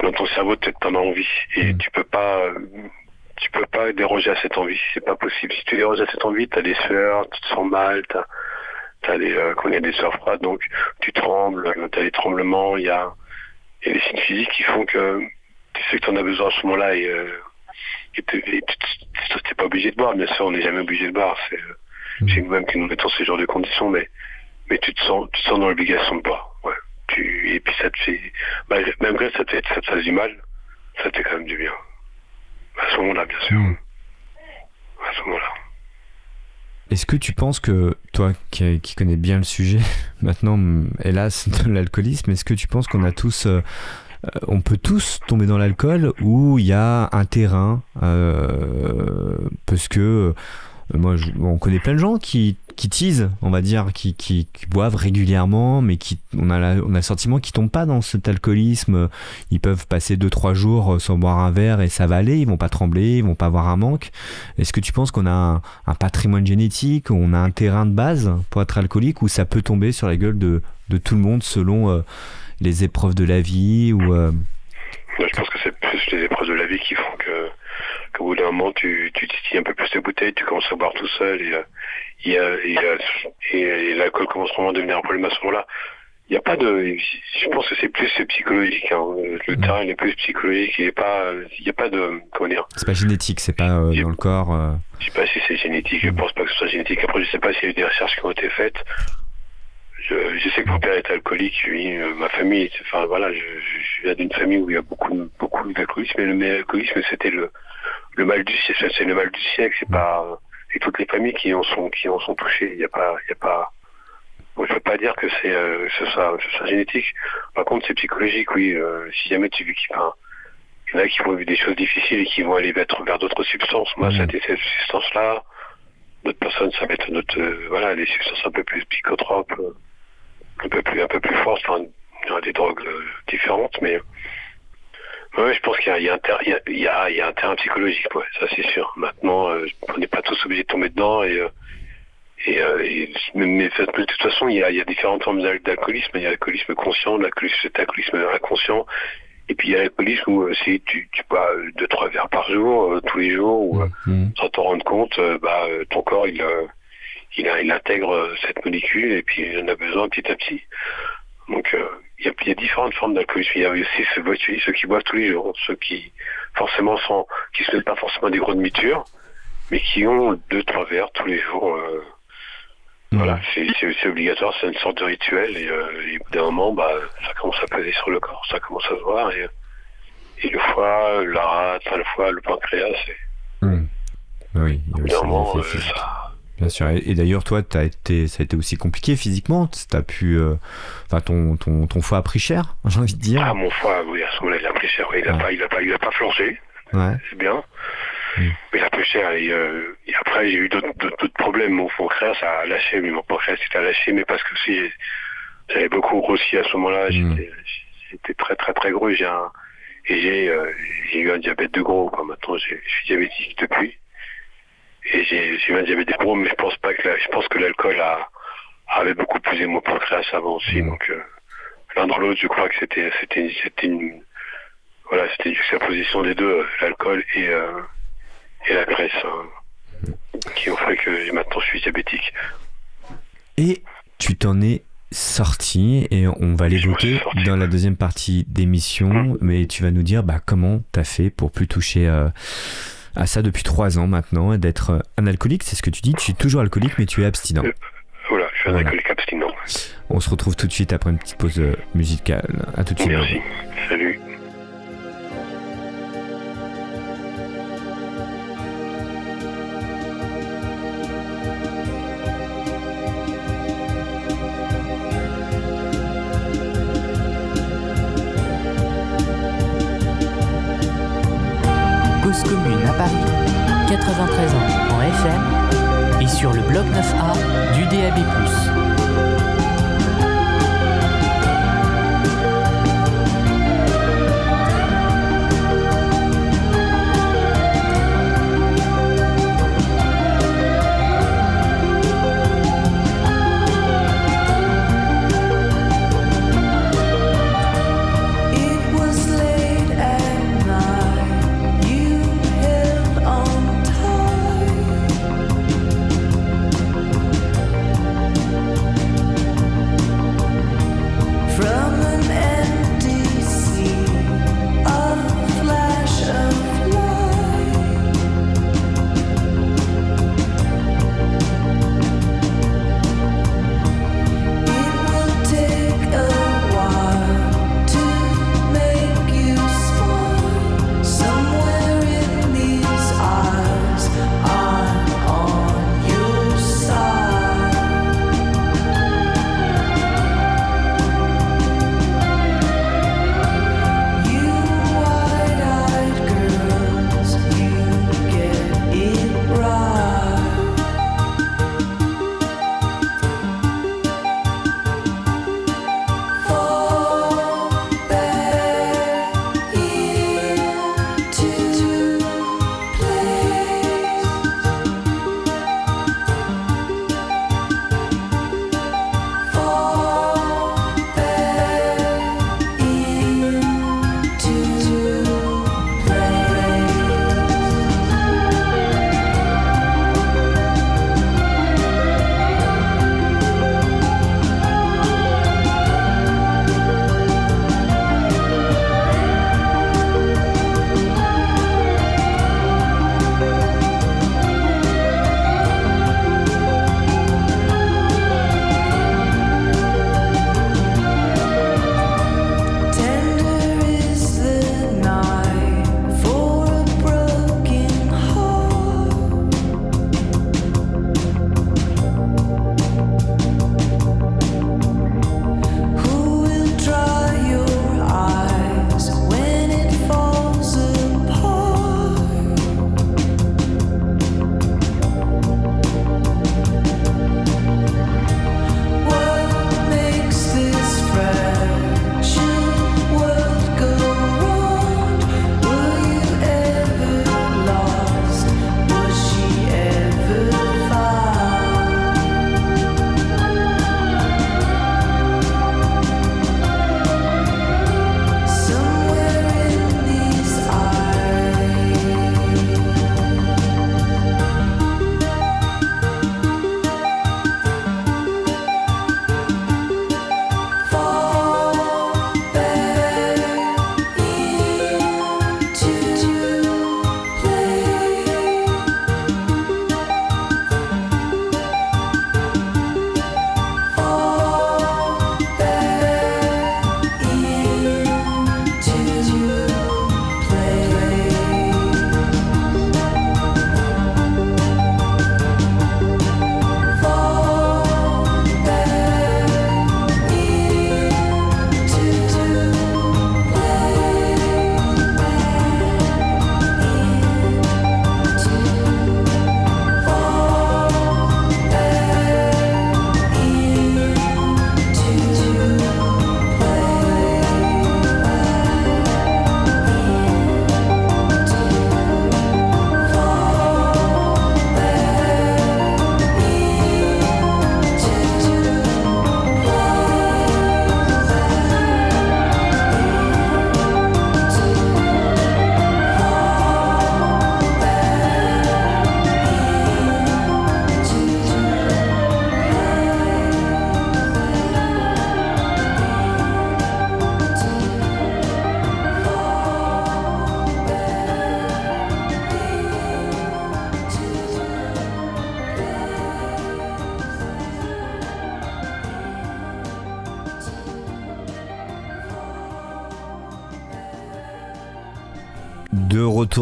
dans ton cerveau, tu en as envie et mmh. tu peux pas tu peux pas déroger à cette envie, c'est pas possible. Si tu déroges à cette envie, tu as des sueurs, tu te sens mal, tu as, des, euh, quand il y a des sueurs froides, donc tu trembles, tu as des tremblements, il y a, y a des signes physiques qui font que tu sais que tu en as besoin à ce moment-là et, euh, et, tu n'es pas obligé de boire, bien sûr, on n'est jamais obligé de boire, c'est mmh. nous-mêmes qui nous mettons ces genres de conditions, mais, mais tu, te sens, tu te sens dans l'obligation de boire. Ouais. Tu, et puis ça te fait, même que ça te, ça te fasse du mal, ça te fait quand même du bien. À ce moment-là, bien sûr. Mmh. À ce moment-là. est-ce que tu penses que, toi qui, qui connais bien le sujet, [laughs] maintenant, hélas, de l'alcoolisme, est-ce que tu penses qu'on a tous euh, on peut tous tomber dans l'alcool où il y a un terrain euh, parce que euh, moi on connaît plein de gens qui, qui teasent on va dire qui, boivent régulièrement mais qui on a on a le sentiment qu'ils tombent pas dans cet alcoolisme. Ils peuvent passer 2-3 jours sans boire un verre et ça va aller ils vont pas trembler ils vont pas avoir un manque. Est-ce que tu penses qu'on a un, patrimoine génétique on a un terrain de base pour être alcoolique ou ça peut tomber sur la gueule de, de tout le monde selon les épreuves de la vie ou euh, Je pense que c'est plus les épreuves de la vie qui font que qu'au bout d'un moment tu, tu un peu plus de bouteilles, tu commences à boire tout seul et, euh, et, et, l'alcool commence vraiment à devenir un problème à ce moment-là. Il n'y a pas de. Je pense que c'est plus psychologique. Hein. Le mm. terrain est plus psychologique. Il n'y pas. Il a pas de. Comment dire C'est pas génétique. C'est pas euh, dans le corps. Euh... Je sais pas si c'est génétique. Je pense pas que ce soit génétique. Après, je sais pas s'il y a eu des recherches qui ont été faites. Je, sais que mon père est alcoolique, oui, euh, ma famille, enfin voilà, je, je viens d'une famille où il y a beaucoup, beaucoup d'alcoolisme, mais le alcoolisme c'était le, le mal du siècle, c'est le mal du siècle, c'est pas, et toutes les familles qui en sont, qui en sont touchées, il n'y a pas, il y a pas, bon, je veux pas dire que c'est, euh, ce soit, génétique. Par contre, c'est psychologique, oui. Euh, si jamais tu veux qu'il, enfin, il y en a qui vont vivre des choses difficiles et qui vont aller vers, vers d'autres substances. Moi, ça a été cette substance-là. D'autres personnes, ça va être notre, voilà, des substances un peu plus psychotropes un peu plus un peu plus enfin, des drogues euh, différentes, mais ouais, je pense qu'il y, y, y, y, a un terrain psychologique, ouais, ça c'est sûr. Maintenant, euh, on n'est pas tous obligés de tomber dedans et euh, et, et, mais, de toute façon, il y a, il y a différentes formes d'alcoolisme. Il y a l'alcoolisme conscient, l'alcoolisme inconscient. Et puis il y a l'alcoolisme où si tu, tu bois deux trois verres par jour, tous les jours, ou mmh. sans t'en rendre compte, bah ton corps il il, il, intègre euh, cette molécule et puis il en a besoin petit à petit. Donc euh, il, y a, il, y a, différentes formes d'alcoolisme. Il y a aussi ceux, ceux qui boivent tous les jours, ceux qui forcément sont, qui se mettent pas forcément des gros demi-tures, mais qui ont deux trois verres tous les jours. Euh, mmh. Voilà, c'est obligatoire, c'est une sorte de rituel et, euh, et au bout d'un moment, bah, ça commence à peser sur le corps, ça commence à se voir et, et le foie, la rate, le foie, le pancréas, c'est. Mmh. Oui, au bout d'un moment, ça Bien sûr. Et, d'ailleurs, toi, as été, ça a été aussi compliqué physiquement. T'as pu, euh, enfin, ton, ton, ton foie a pris cher, j'ai envie de dire. Ah, mon foie, oui, à ce moment-là, il a pris cher. Il a pas, il a pas, il a pas flanché. Ouais. C'est bien. Mais il a pris cher. Et, euh, et après, j'ai eu d'autres problèmes. Mon pancréas, ça a lâché. Mais mon pancréas, a lâché. Mais parce que si j'avais beaucoup grossi à ce moment-là, mm. j'étais très, très, très gros. J'ai un, et j'ai, euh, eu un diabète de gros. Quoi. Maintenant, je suis diabétique depuis et j'ai eu un diabète des mais je pense pas que je pense que l'alcool a avait beaucoup plus mon pancréas avant aussi. Mmh. Donc euh, l'un dans l'autre, je crois que c'était c'était c'était une voilà, c'était une juxtaposition des deux, l'alcool et euh, et la graisse, hein, qui ont fait que maintenant je suis diabétique. Et tu t'en es sorti et on va l'évoquer dans la deuxième partie d'émission, mmh. mais tu vas nous dire bah, comment t'as fait pour plus toucher euh, à ça depuis trois ans maintenant, d'être euh, un alcoolique, c'est ce que tu dis, tu es toujours alcoolique mais tu es abstinent. Voilà, je suis un alcoolique abstinent. On se retrouve tout de suite après une petite pause euh, musicale. À tout de suite. Merci. Salut. Sur le bloc 9A du DAB+.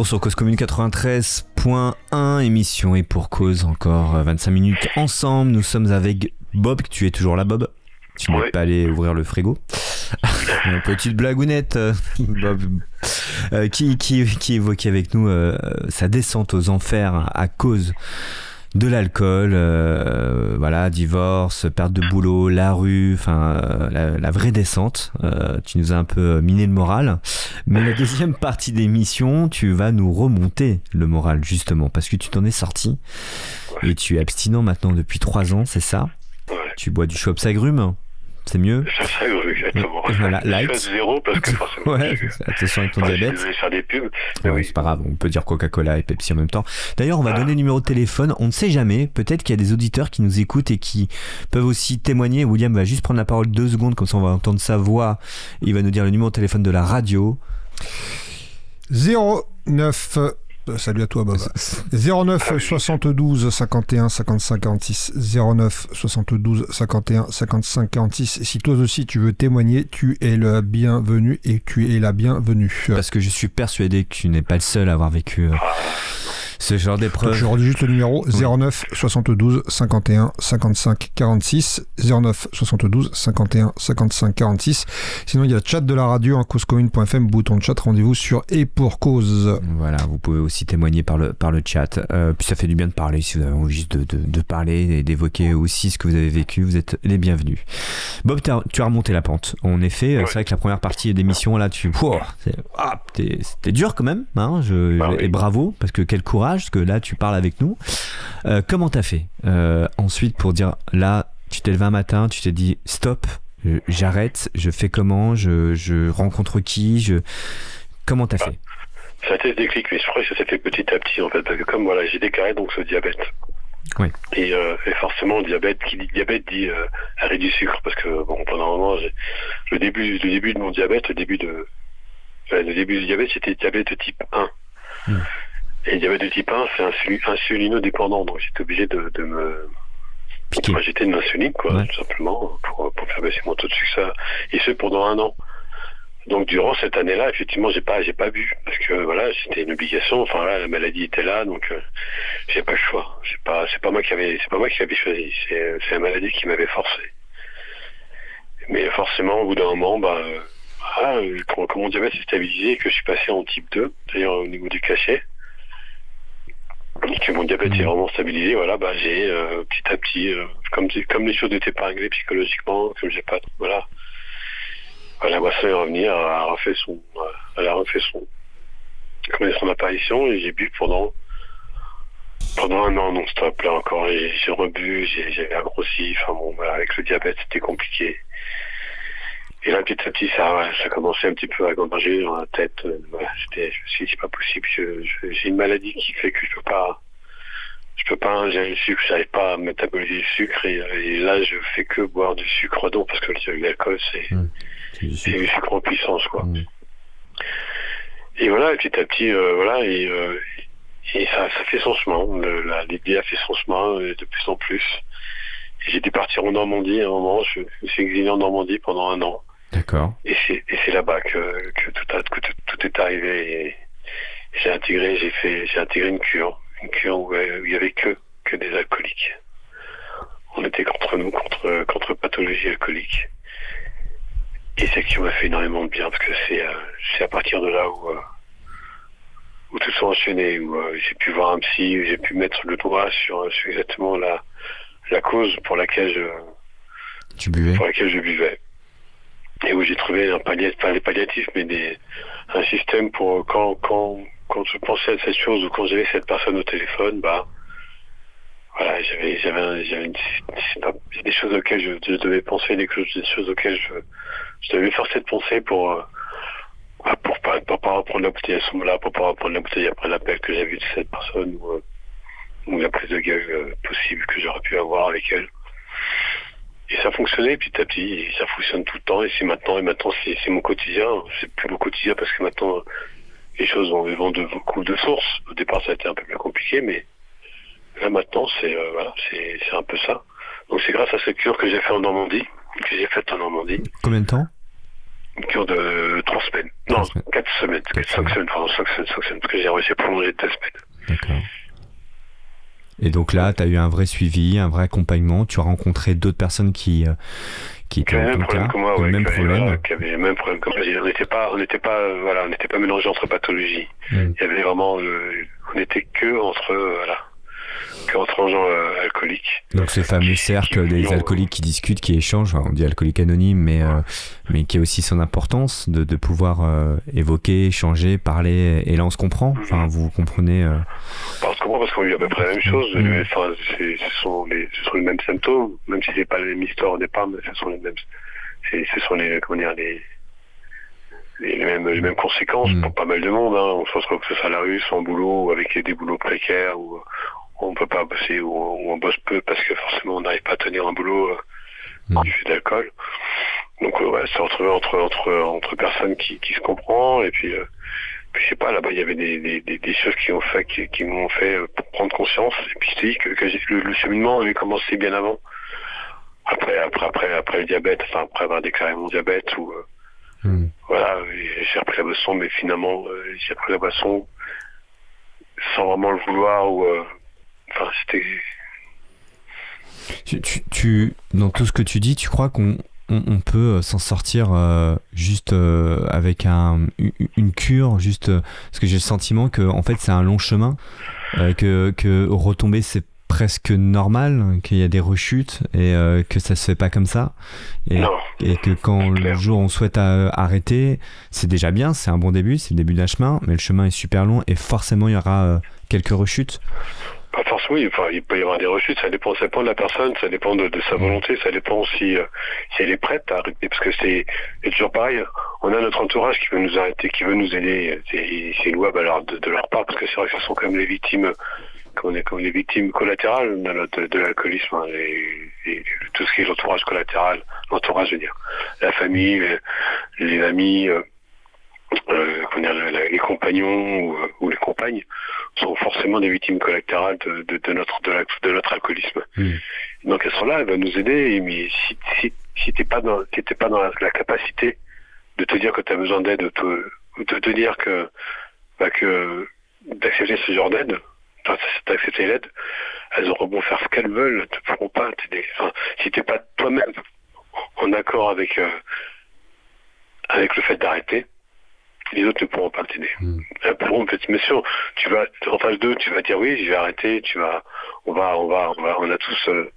Retour sur Cause Commune 93.1, émission et pour cause encore 25 minutes ensemble. Nous sommes avec Bob, tu es toujours là Bob? Tu n'es pas allé ouvrir le frigo? [laughs] Une petite blagounette, [laughs] Bob, euh, qui, qui, qui évoquait avec nous euh, sa descente aux enfers à cause de l'alcool, euh, voilà, divorce, perte de boulot, la rue, enfin euh, la, vraie descente. Euh, tu nous as un peu miné le moral, mais la deuxième [laughs] partie d'émission, tu vas nous remonter le moral justement parce que tu t'en es sorti. Et tu es abstinent maintenant depuis trois ans, c'est ça? Tu bois du chope agrumes? C'est mieux. Ça, ça, exactement. Voilà, light. zéro parce que forcément. ouais, attention avec ton diabète. Je vais faire des pubs. oui. C'est pas grave, on peut dire Coca-Cola et Pepsi en même temps. D'ailleurs, on va donner le numéro de téléphone. On ne sait jamais. Peut-être qu'il y a des auditeurs qui nous écoutent et qui peuvent aussi témoigner. William va juste prendre la parole deux secondes, comme ça on va entendre sa voix. Il va nous dire le numéro de téléphone de la radio. 09 euh, salut à toi, Bob. 09 72 51 55 46. 09 72 51 55 46. Et si toi aussi tu veux témoigner, tu es le bienvenu et tu es la bienvenue. Parce que je suis persuadé que tu n'es pas le seul à avoir vécu euh, ce genre d'épreuve. Je redis juste le numéro 09 72 51 55 46. 09 72 51 55 46. Sinon, il y a le chat de la radio, en causecommune.fm, bouton de chat, rendez-vous sur et pour cause. Voilà, vous pouvez aussi témoigner par le, par le chat. Euh, puis ça fait du bien de parler, si vous avez envie de, de, de parler et d'évoquer aussi ce que vous avez vécu, vous êtes les bienvenus. Bob, tu as remonté la pente. En effet, c'est vrai que la première partie d'émission, là, tu. Ah, c'était dur quand même, hein, je, bah et bravo, parce que quel courage parce que là tu parles avec nous. Euh, comment t'as fait euh, ensuite pour dire là, tu t'es levé un matin, tu t'es dit stop, j'arrête, je fais comment, je, rencontre qui, je comment t'as fait? Ça a été ce déclic, mais je crois que ça s'est fait petit à petit en fait, parce que comme voilà, j'ai déclaré donc ce diabète. Oui. Et, euh, et, forcément, diabète, qui dit diabète dit arrêt du sucre, parce que bon, pendant un moment, le début, le début de mon diabète, le début de, le début du diabète, c'était diabète type 1. Et il y avait de type 1, c'est insulino-dépendant, donc j'étais obligé de, de me... Piquer. j'étais de l'insuline, quoi, tout simplement, pour, pour faire baisser mon taux de sucre, et ce pendant un an. Donc durant cette année-là, effectivement, j'ai pas, j'ai pas bu parce que voilà, c'était une obligation. Enfin là, la maladie était là, donc euh, j'ai pas le choix. C'est pas, c'est pas moi qui avait, c'est pas moi qui choisi. C'est, c'est la maladie qui m'avait forcé. Mais forcément, au bout d'un moment, bah, euh, ah, quand, quand, mon diabète s'est stabilisé et que je suis passé en type 2, c'est-à-dire au niveau du cachet, que mon diabète est mm. vraiment stabilisé, voilà, bah j'ai euh, petit à petit, euh, comme comme les choses n'étaient pas réglées psychologiquement, comme j'ai pas, voilà, la boisson est revenue, elle a refait son, elle a refait son, comme son apparition et j'ai bu pendant pendant un an non-stop là encore, j'ai rebu, j'ai agrossi, enfin bon, voilà, avec le diabète c'était compliqué. Et là, petit à petit, ça, ça commençait un petit peu à gamberger dans la tête. Euh, voilà, je me suis dit, c'est pas possible. j'ai une maladie qui fait que je peux pas, je peux pas ingérer le sucre. J'arrive pas à métaboliser le sucre. Et, là, je fais que boire du sucre donc parce que l'alcool, c'est, mmh. du sucre en puissance, quoi. Mmh. Et voilà, petit à petit, euh, voilà, et, euh, et ça, ça fait son chemin. L'idée a fait son chemin de plus en plus. J'ai dû partir en Normandie à un moment. Je me suis exilé en Normandie pendant un an. D'accord. Et c'est là-bas que, que, tout a, que tout, est arrivé. Et j'ai intégré, j'ai fait, j'ai intégré une cure, une cure où, il y avait que que des alcooliques. On était contre nous, contre contre pathologie alcoolique. Et c'est qui m'a fait énormément de bien parce que c'est euh, c'est à partir de là où euh, où tout s'est enchaîné, où euh, j'ai pu voir un psy, où j'ai pu mettre le doigt sur, sur exactement la la cause pour laquelle je tu buvais? pour laquelle je buvais et où j'ai trouvé un palliatif, pas des palliatifs, mais des, un système pour quand, quand, quand je pensais à cette chose ou quand j'avais cette personne au téléphone, bah, voilà, j'avais, j'avais, j'avais des choses auxquelles je, devais penser, des choses, auxquelles je, je devais forcer de penser pour, euh, bah, pour pas, pour pas reprendre la bouteille à ce moment-là, pour pas reprendre la bouteille après l'appel que j'avais eu de cette personne ou, euh, la prise de gueule euh, possible que j'aurais pu avoir avec elle. Et ça fonctionnait petit à petit, et ça fonctionne tout le temps, et c'est maintenant, et maintenant c'est mon quotidien, c'est plus mon quotidien parce que maintenant les choses vont, vont de beaucoup de sources. Au départ ça a été un peu plus compliqué, mais là maintenant c'est euh, voilà, c'est un peu ça. Donc c'est grâce à cette cure que j'ai fait en Normandie, que j'ai faite en Normandie. Combien de temps? Une cure de trois semaines. Non, quatre semaines. Cinq semaines, pardon, cinq semaines, cinq semaines, parce que j'ai réussi à prolonger de deux semaines. D'accord. Et donc là, tu as eu un vrai suivi, un vrai accompagnement. Tu as rencontré d'autres personnes qui, euh, qui étaient le même problème cas, que moi, le ouais, même qui problème. voilà, qui avait le même problème que moi. On n'était pas, on n'était pas, euh, voilà, on n'était pas mélangés entre pathologies. Mm. Il y avait vraiment, euh, on n'était que entre, euh, voilà, que entre gens euh, alcooliques. Donc ce fameux cercle des Non. alcooliques qui discutent, qui échangent, on dit alcoolique anonyme, mais, euh, mais qui a aussi son importance de, de pouvoir euh, évoquer, échanger, parler, et là on se comprend, enfin vous comprenez. euh, Parce que moi, parce qu'on vit à peu près la même chose. Enfin, c'est- ce sont les, ce sont les mêmes symptômes, même si c'est pas la même histoire au départ, mais ce sont les mêmes, ce sont les, comment dire, les, les, mêmes, les mêmes conséquences Mm. pour pas mal de monde. Hein. On se retrouve que ce soit à la rue, soit en boulot, ou avec des boulots précaires, euh, on peut pas bosser, ou, ou on bosse peu parce que forcément on n'arrive pas à tenir un boulot euh, Mm. du fait d'alcool. Donc ouais, c'est retrouvé entre entre entre personnes qui, qui se comprend et puis. euh, puis je sais pas, là-bas il y avait des, des, des, des choses qui ont fait qui, qui m'ont fait euh, prendre conscience. Et puis je te dis que, que le, le cheminement avait commencé bien avant. Après, après, après, après le diabète, enfin après avoir déclaré mon diabète ou euh, hmm. voilà, j'ai repris la boisson, mais finalement euh, j'ai repris la boisson sans vraiment le vouloir ou euh, enfin c'était Tu, tu, tu- dans tout ce que tu dis, tu crois qu'on on, on peut euh, s'en sortir euh, juste euh, avec un, une- cure, juste euh, parce que j'ai le sentiment que en fait c'est un long chemin, que, que retomber c'est presque normal, qu'il y a des rechutes et que ça se fait pas comme ça, et, non. et que quand le jour on souhaite arrêter, c'est déjà bien, c'est un bon début, c'est le début d'un chemin, mais le chemin est super long et forcément il y aura quelques rechutes. Pas forcément, oui, enfin, il peut y avoir des rechutes, ça dépend, ça dépend de la personne, ça dépend de, de sa volonté, ça dépend si, euh, si elle est prête à arrêter, parce que c'est toujours pareil, on a notre entourage qui veut nous arrêter, qui veut nous aider, c'est louable alors de, de leur part, parce que c'est vrai que ce sont comme les victimes, comme on est comme les victimes collatérales de, la- de, de l'alcoolisme, hein, tout ce qui est l'entourage collatéral, l'entourage, je veux dire, la famille, les, les amis, euh, euh, les compagnons ou, euh, ou les compagnes sont forcément des victimes collatérales de, de, de notre de, la- de notre alcoolisme. Mm. Donc elles sont là, elles vont nous aider, mais si si, si t'es pas dans si t'es pas dans la, la capacité de te dire que tu as besoin d'aide, de te, ou de te dire que bah, que d'accepter ce genre d'aide, d'accepter l'aide, elles auront beau faire ce qu'elles veulent, elles te pourront pas t'aider. Enfin, si t'es pas toi-même en accord avec euh, avec le fait d'arrêter, les autres ne pourront pas t'aider. Mm. Elles pourront peut-être, mais sûr, tu vas en phase 2, tu vas dire oui, je vais arrêter, tu vas, on va, on va, on va, on a tous euh,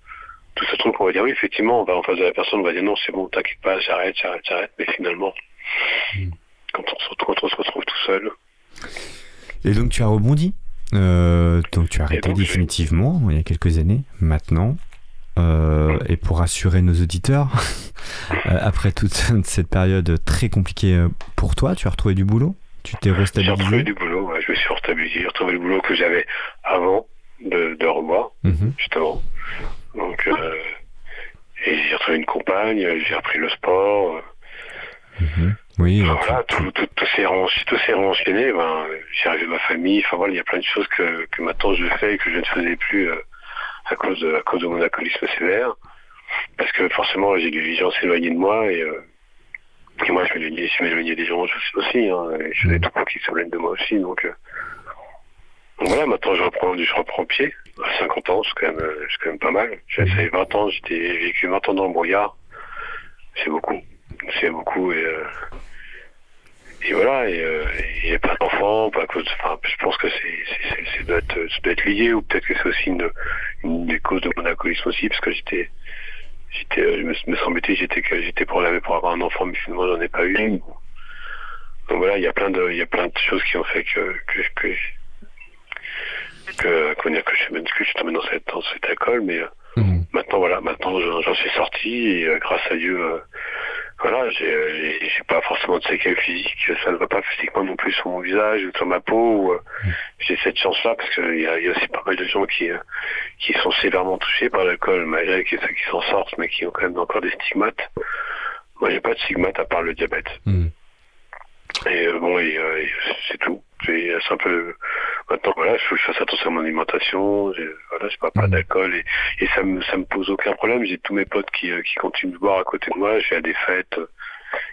tout ce truc, on va dire oui, effectivement, on va en face de la personne, on va dire non, c'est bon, t'inquiète pas, j'arrête, j'arrête, j'arrête, mais finalement, Mm. quand on se retrouve, quand on se retrouve tout seul, Et donc tu as rebondi. Euh, donc tu as arrêté donc, définitivement il y a quelques années. Maintenant, euh, et pour rassurer nos auditeurs, [laughs] euh, après toute [laughs] cette période très compliquée euh, pour toi, tu as retrouvé du boulot? Tu t'es j'ai retrouvé restabilisé? du boulot, ouais, je me suis restabilisé, j'ai retrouvé le boulot que j'avais avant de, de reboire, Mhm. justement. Donc, euh, et j'ai retrouvé une compagne, j'ai repris le sport. Oui. Voilà, tout, s'est renchaîné, tout s'est renchaîné, ben, j'ai arrivé ma famille, enfin voilà, il y a plein de choses que, que maintenant je fais et que je ne faisais plus euh, à cause de, à cause de mon alcoolisme sévère. Parce que forcément, j'ai les gens s'éloigner de moi et, euh, et moi je m'éloignais, je des gens aussi, hein, et je faisais tout pour qu'ils s'éloignent de moi aussi, donc, euh, donc voilà, maintenant je reprends, je reprends pied. À 50 ans, c'est quand même, euh, quand même pas mal. J'ai fait 20 ans, j'étais j'ai vécu 20 ans dans le brouillard. C'est beaucoup. C'est beaucoup et, euh, et voilà, et euh, il n'y a pas d'enfants, pas à cause, enfin, je pense que c'est, c'est, doit être, ça doit être lié, ou peut-être que c'est aussi une, une des causes de mon alcoolisme aussi, parce que j'étais, j'étais, euh, je me, me semblait que j'étais, j'étais programmé pour avoir un enfant, mais finalement j'en ai pas eu. Donc voilà, il y a plein de, il y a plein de choses qui ont fait que, que, que, que, dire que je que je suis tombé dans cette, dans cette alcool, mais euh, Mhm. maintenant voilà, maintenant j'en, j'en suis sorti et euh, grâce à Dieu, euh, voilà, j'ai, euh, j'ai, pas forcément de séquelles physiques, ça ne va pas physiquement non plus sur mon visage ou sur ma peau. euh, J'ai cette chance-là parce qu'il y y a aussi pas mal de gens qui, euh, qui sont sévèrement touchés par l'alcool, malgré a ceux qui s'en sortent, mais qui ont quand même encore des stigmates. Moi, j'ai pas de stigmates à part le diabète. Mhm. Et euh, bon, et, euh, c'est tout. C'est c'est un peu. Maintenant, voilà, il faut que je fasse attention à mon alimentation. j'ai- Voilà, je bois pas Mhm. d'alcool et, et ça me ça me pose aucun problème. J'ai tous mes potes qui, euh, qui continuent de boire à côté de moi. Je vais à des fêtes. euh,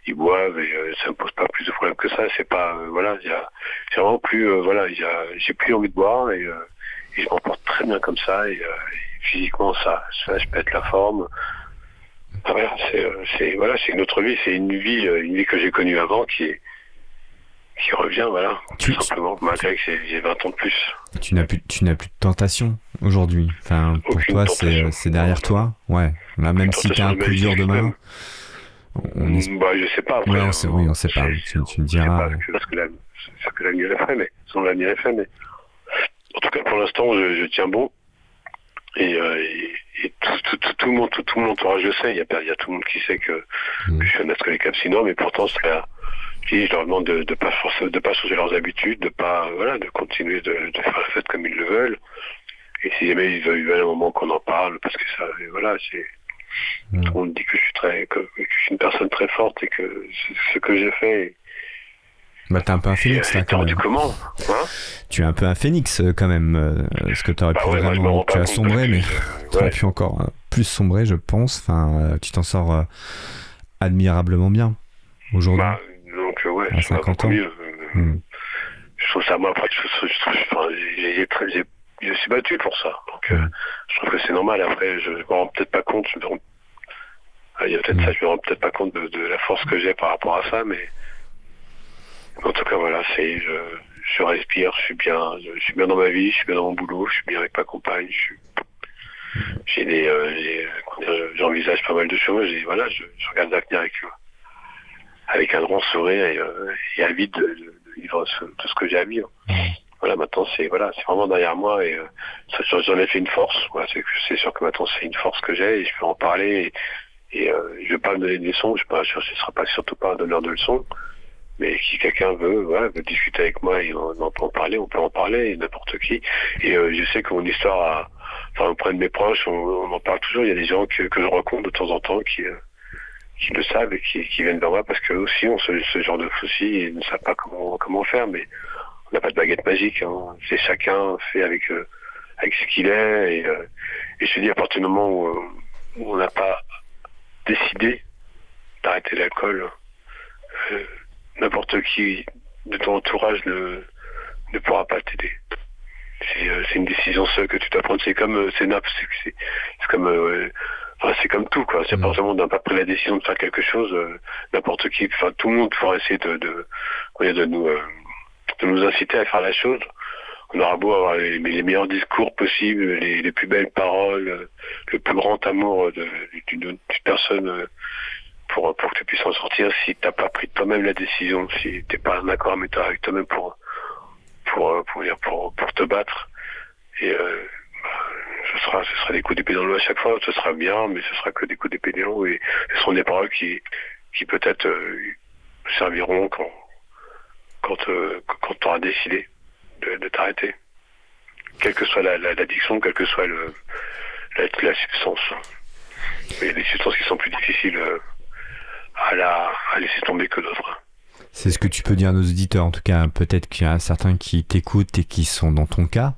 ils boivent et ça me pose pas plus de problèmes que ça. C'est pas, voilà, y a, c'est vraiment plus, voilà, y a, j'ai plus envie de boire et, je m'en porte très bien comme ça et, physiquement ça, ça, je pète la forme. Ah, voilà, c'est, voilà, c'est une autre vie, c'est une vie, une vie que j'ai connue avant qui est qui revient, voilà, tout simplement, malgré que j'ai 20 ans de plus. Tu n'as plus, tu n'as plus de tentation aujourd'hui. Enfin, pour toi, c'est derrière toi, ouais. Là, même si tu as un coup dur demain. On est... bah, je sais pas. Après, ouais, on sait, oui, on sait pas. Tu, tu me diras. C'est ce que l'avenir est fait, mais son l'avenir est fait, mais en tout cas, pour l'instant, je, je, tiens bon. Et, euh, et, tout, tout, tout, le monde, tout, tout mon entourage le sait. Il y a, il y a tout le monde qui sait que, mmh. que je suis un ascolicapsinois, mais pourtant, c'est je leur demande de ne pas de pas changer leurs habitudes, de pas voilà, de continuer de, faire la fête comme ils le veulent. Et si jamais ils veulent, un moment qu'on en parle, parce que ça, voilà, c'est mm. monde dit que je suis très, que, je suis une personne très forte et que ce que j'ai fait. Bah t'es un peu un phénix là quand même. Comment, hein tu es un peu un phénix euh, quand même. Euh, ce que bah pu vraiment, tu as sombré, mais [laughs] tu aurais pu encore euh, plus sombrer, je pense. Enfin, tu t'en sors admirablement bien aujourd'hui. Bah, ouais, à 50 ans. Mieux. Hmm. Je trouve ça, moi, après, je, je, je, je, suis battu pour ça. Donc, hmm. je trouve que c'est normal. Après, je ne me rends peut-être pas compte. Je ah, il y a peut-être hmm. ça, je me rends peut-être pas compte de, de la force que j'ai par rapport à ça, mais en tout cas, voilà, c'est, je, je respire, je suis bien, je, suis bien dans ma vie, je suis bien dans mon boulot, je suis bien avec ma compagne, je suis, j'ai des, euh, j'envisage pas mal de choses et voilà, je, je regarde l'avenir avec eux avec un grand sourire et, euh, et avide de, de, vivre tout ce que j'ai à vivre. Mmh. Voilà, maintenant c'est voilà, c'est vraiment derrière moi et euh, j'en ai fait une force. Voilà, c'est sûr que maintenant c'est une force que j'ai et je peux en parler et, et euh, je vais pas me donner des leçons. Je ne serai pas surtout pas un donneur de leçons. Mais si quelqu'un veut, voilà, veut discuter avec moi et on, on peut en parler, on peut en parler, n'importe qui. Et euh, je sais que mon histoire, a, enfin auprès de mes proches, on, on, en parle toujours. Il y a des gens que, que je rencontre de temps en temps qui euh, qui le savent et qui, viennent vers moi parce qu'eux aussi ont ce, genre de soucis et ne savent pas comment, comment faire. Mais on n'a pas de baguette magique. Hein. C'est chacun fait avec, euh, avec ce qu'il est. Et, euh, et je te dis, à partir du moment où, euh, on n'a pas décidé d'arrêter l'alcool, n'importe qui de ton entourage ne, ne pourra pas t'aider. C'est une décision seule que tu dois prendre. C'est comme, c'est c'est comme c'est comme tout, quoi. C'est mmh. pas n'a pas pris la décision de faire quelque chose, euh, n'importe qui, enfin tout le monde pourra essayer de, de, de nous, euh, de nous inciter à faire la chose. On aura beau avoir les, meilleurs discours possibles, les, les, plus belles paroles, euh, le plus grand amour d'une personne pour, pour que tu puisses en sortir. Si t'as pas pris toi-même la décision, si t'es pas en accord avec toi-même pour, pour, pour, pour, pour, te battre, et ce sera, ce sera des coups d'épée dans l'eau à chaque fois, ce sera bien, mais ce sera que des coups d'épée dans l'eau et ce seront des paroles qui, qui peut-être euh, serviront quand, quand, euh, quand tu auras décidé de, t'arrêter. Quelle que soit l'addiction, la, quelle que soit le, la, la substance. Il y a des substances qui sont plus difficiles euh, à, la, à laisser tomber que d'autres. C'est ce que tu peux dire à nos auditeurs, en tout cas, peut-être qu'il y a certains qui t'écoutent et qui sont dans ton cas.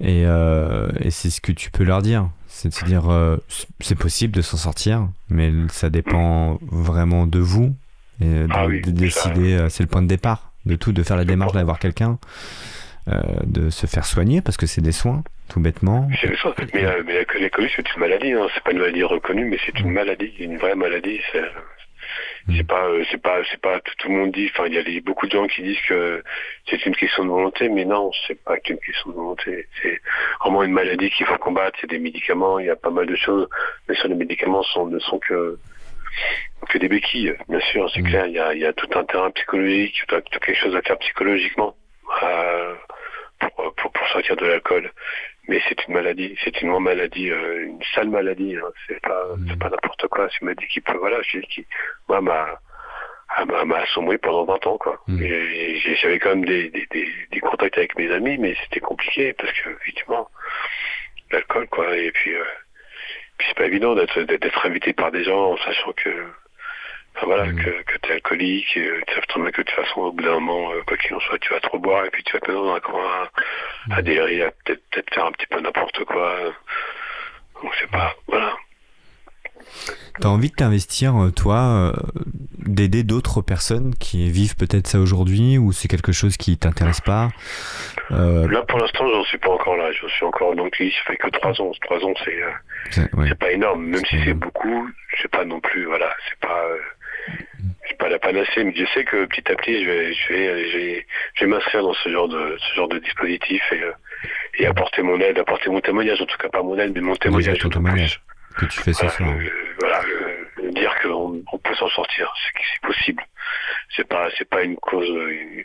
Et, euh, et c'est ce que tu peux leur dire. C'est de dire, euh, c'est possible de s'en sortir, mais ça dépend vraiment de vous. Et de, ah de décider, euh, c'est le point de départ de tout, de faire la démarche d'aller voir quelqu'un, euh, de se faire soigner, parce que c'est des soins, tout bêtement. C'est des soins. Mais, euh, mais l'école, c'est une maladie, hein. c'est pas une maladie reconnue, mais c'est une maladie, une vraie maladie. C'est pas, euh, c'est pas, c'est pas tout, le monde dit. Enfin, il y a beaucoup de gens qui disent que c'est une question de volonté, mais non, c'est pas qu'une question de volonté. C'est vraiment une maladie qu'il faut combattre. C'est des médicaments. Il y a pas mal de choses, mais sur les médicaments sont, ne sont que que des béquilles. Bien sûr, c'est mmh. clair. Il y, a, il y a tout un terrain psychologique, tout, tout quelque chose à faire psychologiquement euh, pour, pour, pour sortir de l'alcool mais c'est une maladie, c'est une maladie, euh, une sale maladie. Hein. C'est pas, mmh. c'est pas n'importe quoi. C'est une maladie qui peut, voilà, qui, moi, m'a, m'a assommé pendant 20 ans, quoi. Et, j'avais quand même des, des, des, des, contacts avec mes amis, mais c'était compliqué parce que, effectivement, l'alcool, quoi. Et puis, euh, puis c'est pas évident d'être, d'être invité par des gens en sachant que, voilà, mmh. que, que tu es alcoolique, et tu sais très bien que de toute façon, au bout d'un moment, euh, quoi qu'il en soit, tu vas trop boire et puis tu vas te mettre dans un coin à, adhérer, à peut-être peut faire un petit peu n'importe quoi. Donc c'est pas, voilà. T'as envie de t'investir, euh, toi, euh, d'aider d'autres personnes qui vivent peut-être ça aujourd'hui, ou c'est quelque chose qui t'intéresse pas euh... Là, pour l'instant, j'en suis pas encore là. Je suis encore donc il fait que trois ans. Trois ans, c'est c'est ouais. pas énorme, même si c'est beaucoup. C'est pas non plus, voilà, c'est pas c'est pas la panacée, mais je sais que petit à petit, je vais, je vais, je vais, je vais m'inscrire dans ce genre de ce genre de dispositif et et apporter mon aide, apporter mon témoignage, en tout cas pas mon aide, mais mon témoignage. Ton témoignage que tu fais ce voilà, soir. Euh, voilà, euh, dire qu'on on peut s'en sortir, c'est possible. C'est pas, c'est pas une cause, une,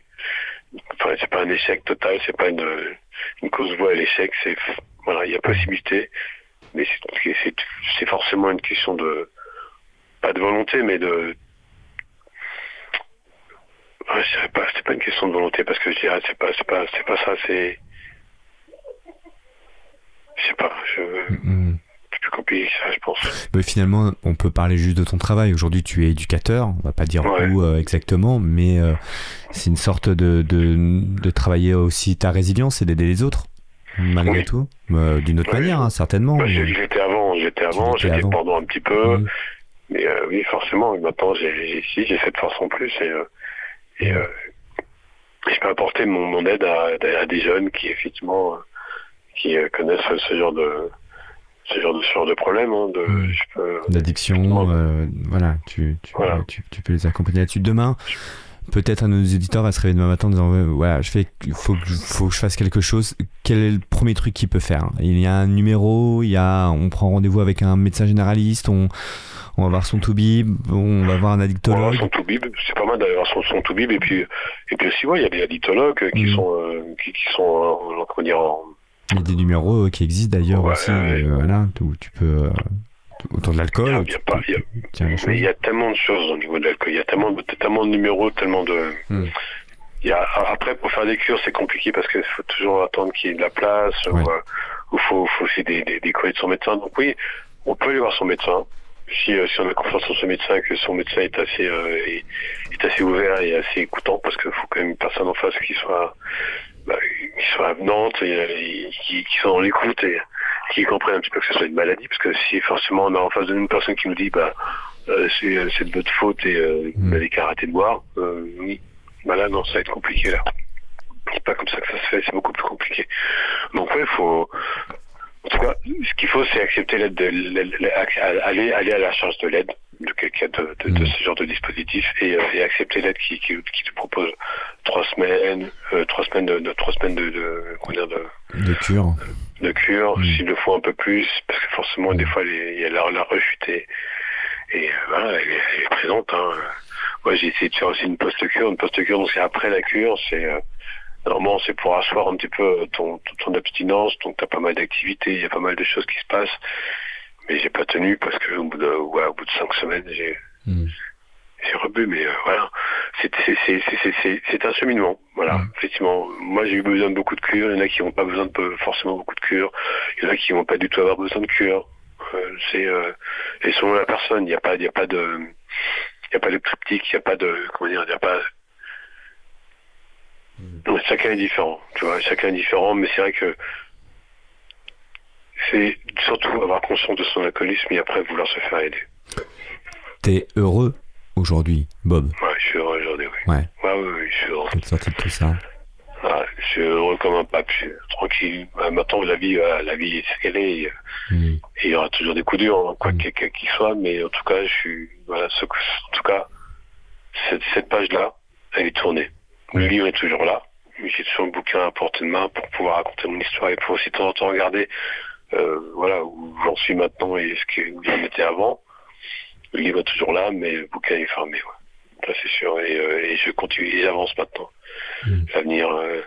enfin, c'est pas un échec total, c'est pas une, une cause voie à l'échec, c'est, voilà, il y a possibilité, mais c'est forcément une question de, pas de volonté, mais de, je pas, c'est pas une question de volonté parce que je dirais, c'est pas, c'est pas, c'est pas ça, c'est, je sais pas, je. Mm. plus compliqué que ça, je pense. Mais finalement, on peut parler juste de ton travail. Aujourd'hui, tu es éducateur. On va pas dire Ouais. où euh, exactement, mais euh, c'est une sorte de, de, de travailler aussi ta résilience et d'aider les autres, malgré Oui. tout. Euh, D'une autre Ouais. manière, hein, certainement. Bah, mais- j'étais avant, j'étais avant, j'étais pendant un petit peu, Mm. mais oui, forcément, maintenant, j'ai, j'ai, si, j'ai cette force en plus et, et euh, je peux apporter mon, mon aide à, à des jeunes qui, effectivement, euh, qui euh, connaissent ce genre de, ce genre de, ce genre de problème, hein, Mm. peux, d'addiction, euh, voilà, tu, tu, Voilà. tu, tu peux les accompagner là-dessus. Demain, peut-être un de nos éditeurs va se réveiller demain matin en disant ouais, voilà, je fais, il faut que, je- faut que je fasse quelque chose. Quel est le premier truc qu'il peut faire? Il y a un numéro, il y a, on prend rendez-vous avec un médecin généraliste, on, on va voir son toubib, on va voir un addictologue. son toubib, c'est pas mal d'avoir son, son toubib et puis et puis aussi ouais, il y a des addictologues qui Mm. sont euh, qui, qui sont euh, comment dire en, Il y a des numéros euh, qui existent d'ailleurs Ouais, aussi, ouais. euh, voilà, où tu peux euh, autour de il l'alcool. il y a il il tellement de choses au niveau de l'alcool, il y a tellement de tellement de numéros, tellement de Mm. il y a après pour faire des cures c'est compliqué parce qu'il faut toujours attendre qu'il y ait de la place Ouais. ou euh, ou faut faut aussi des, des, des courriers de son médecin. Donc oui, on peut aller voir son médecin. Si, euh, si on a confiance en son médecin, que son médecin est assez euh, est, est assez ouvert et assez écoutant, parce qu'il faut quand même une personne en face qui soit bah, qui soit avenante, et, et qui, qui soit dans l'écoute et qui comprenne un petit peu que ce soit une maladie, parce que si forcément on a en face de nous une personne qui nous dit bah euh, c'est euh, de votre faute et euh, vous Mm. n'avez qu'à arrêter de boire, euh, oui, bah là non ça va être compliqué là. C'est pas comme ça que ça se fait, c'est beaucoup plus compliqué. Donc ouais, il faut en tout cas, ce qu'il faut, c'est accepter l'aide, de, l'aide- aller, aller à la charge de l'aide de quelqu'un de, de, de Mm. ce genre de dispositif et, euh, et accepter l'aide qui, qui, qui te propose trois semaines, euh, trois semaines de, de- trois semaines de, de, cure. de cure, Mm. s'il le faut un peu plus, parce que forcément, des fois, les- il y a la, la rechute et, et, euh, voilà, elle est, elle est présente. Hein. Moi, j'ai essayé de faire aussi une post-cure. Une post-cure, donc c'est après la cure, c'est euh, normalement c'est pour asseoir un petit peu ton, ton, abstinence, donc t'as pas mal d'activités, il y a pas mal de choses qui se passent. Mais j'ai pas tenu parce que au bout de, ouais, au bout de cinq semaines, j'ai Mm. j'ai rebu, mais euh, voilà, c'est un cheminement. Voilà, Mm. effectivement. Moi, j'ai eu besoin de beaucoup de cures. Il y en a qui n'ont pas besoin de forcément beaucoup de cures. Il y en a qui vont pas du tout avoir besoin de cure. Euh, c'est euh, et selon la personne, il n'y a pas, il y a pas de, il y a pas de triptyque, il n'y a pas de, comment dire, il n'y a pas. Donc, chacun est différent, tu vois. Chacun est différent, mais c'est vrai que c'est surtout avoir conscience de son alcoolisme et après vouloir se faire aider. T'es heureux aujourd'hui, Bob? Ouais, je suis heureux aujourd'hui, oui. Ouais, Ouais, oui, oui, je suis heureux. d'être sorti de tout ça? Je suis heureux comme un pape, je suis tranquille. Ah, Maintenant, la vie, la vie est ce qu'elle est. Et, Mm. et il y aura toujours des coups durs, hein, quoi Mm. qu'il soit. Mais en tout cas, je suis, voilà, ce, en tout cas, cette, cette page-là, elle est tournée. Le livre est toujours là. J'ai toujours un bouquin à portée de main pour pouvoir raconter mon histoire et pour aussi de temps en temps regarder, euh, voilà, où j'en suis maintenant et ce que, où j'en étais avant. Le livre est toujours là, mais le bouquin est fermé, ouais. Ça, c'est sûr. Et, euh, et je continue, et j'avance maintenant. Mm. L'avenir, euh,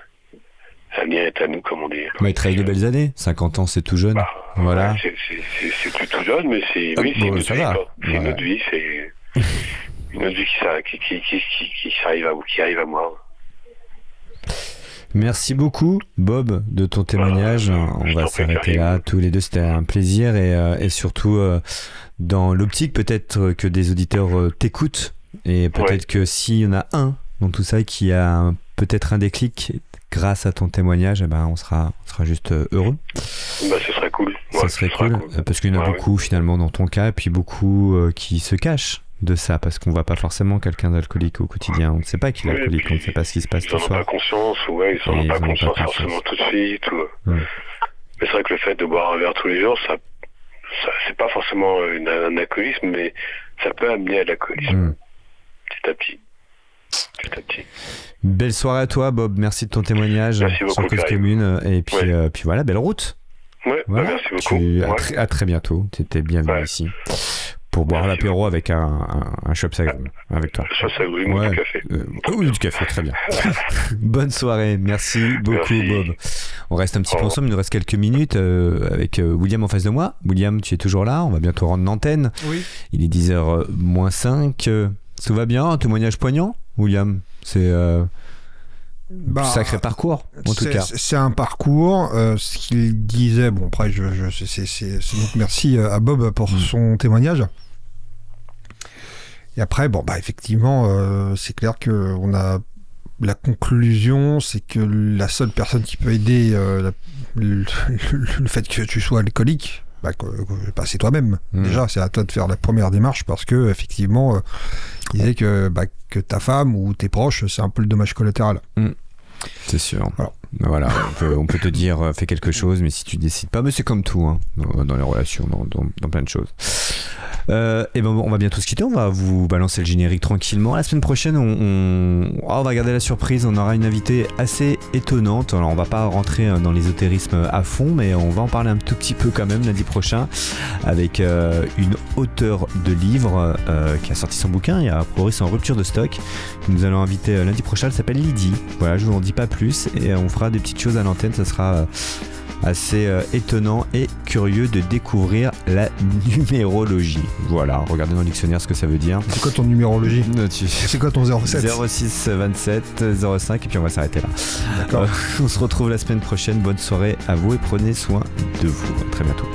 l'avenir est à nous, comme on dit. Te reste de belles années. 50 ans, c'est tout jeune. Bah, Voilà. c'est- c'est- c'est c'est plus tout jeune, mais c'est Ah, oui, c'est bon, une autre vie. C'est [laughs] une autre vie, c'est une autre vie qui, qui, qui, qui, qui, qui s'arrive à qui arrive à moi. Merci beaucoup, Bob, de ton témoignage. On va s'arrêter là tous les deux. C'était un plaisir et, euh, et surtout euh, dans l'optique peut-être que des auditeurs euh, t'écoutent et peut-être que s'il y en a un dans tout ça qui a peut-être un déclic grâce à ton témoignage, eh ben on sera, on sera juste heureux. Bah, ce serait cool. ça serait cool, parce qu'il y en a beaucoup finalement dans ton cas, et puis beaucoup qui se cachent de ça parce qu'on voit pas forcément quelqu'un d'alcoolique au quotidien. On ne sait pas qu'il est alcoolique, on ne sait pas ce qui se passe tout soir. Ils n'en ont pas conscience, ouais, ils n'en ont pas conscience forcément tout de suite. Mais c'est vrai que le fait de boire un verre tous les jours, ça, ça c'est pas forcément un alcoolisme, mais ça peut amener à l'alcoolisme. Hmm. Petit à petit. Petit à petit. Belle soirée à toi, Bob. Merci de ton témoignage sur Cause Commune. Et puis, euh, puis voilà, belle route. Ouais, bah, merci beaucoup. à, très bientôt. Tu étais bienvenu ici pour boire l'apéro avec un, un, un avec toi. Chopsagri, ouais. du café. Euh, oui, du café, très bien. [laughs] Bonne soirée, merci beaucoup Bob. On reste un petit peu ensemble, il nous reste quelques minutes euh, avec euh, William en face de moi. William, tu es toujours là, on va bientôt rendre l'antenne. Oui. Il est 10h moins 5. Tout va bien, un témoignage poignant, William? C'est... Bah, sacré parcours, en tout cas. C'est un parcours. ce qu'il disait, bon, après, je, je c'est donc merci à Bob pour mm. son témoignage. Et après, bon, bah, effectivement, euh, c'est clair que on a la conclusion, c'est que la seule personne qui peut aider euh, [laughs] le, fait que tu sois alcoolique, bah, bah c'est toi-même. Mmh. Déjà, c'est à toi de faire la première démarche parce que effectivement, euh, il disait que, bah, que ta femme ou tes proches, c'est un peu le dommage collatéral. Mmh. C'est sûr. Voilà. on, peut, te dire fais quelque chose, mais si tu décides pas, mais c'est comme tout hein, dans, les relations, dans plein de choses. Euh, et ben on va bientôt se quitter. On va vous balancer le générique tranquillement. La semaine prochaine, on, on, va garder la surprise. On aura une invitée assez étonnante. Alors, on va pas rentrer euh, dans l'ésotérisme à fond, mais on va en parler un tout petit peu quand même lundi prochain avec euh, une auteure de livres qui a sorti son bouquin. Il y a a priori c'est en rupture de stock. Nous allons inviter lundi prochain. Elle s'appelle Lydie. Voilà, je vous en dis pas plus et on fera des petites choses à l'antenne. Ça sera assez euh, étonnant et curieux de découvrir la [laughs] numérologie. Voilà, regardez dans le dictionnaire ce que ça veut dire. C'est quoi ton numérologie [laughs] C'est quoi ton 07 06 27 05 et puis on va s'arrêter là. D'accord. Euh, [laughs] on se retrouve la semaine prochaine. Bonne soirée à vous et prenez soin de vous. À très bientôt.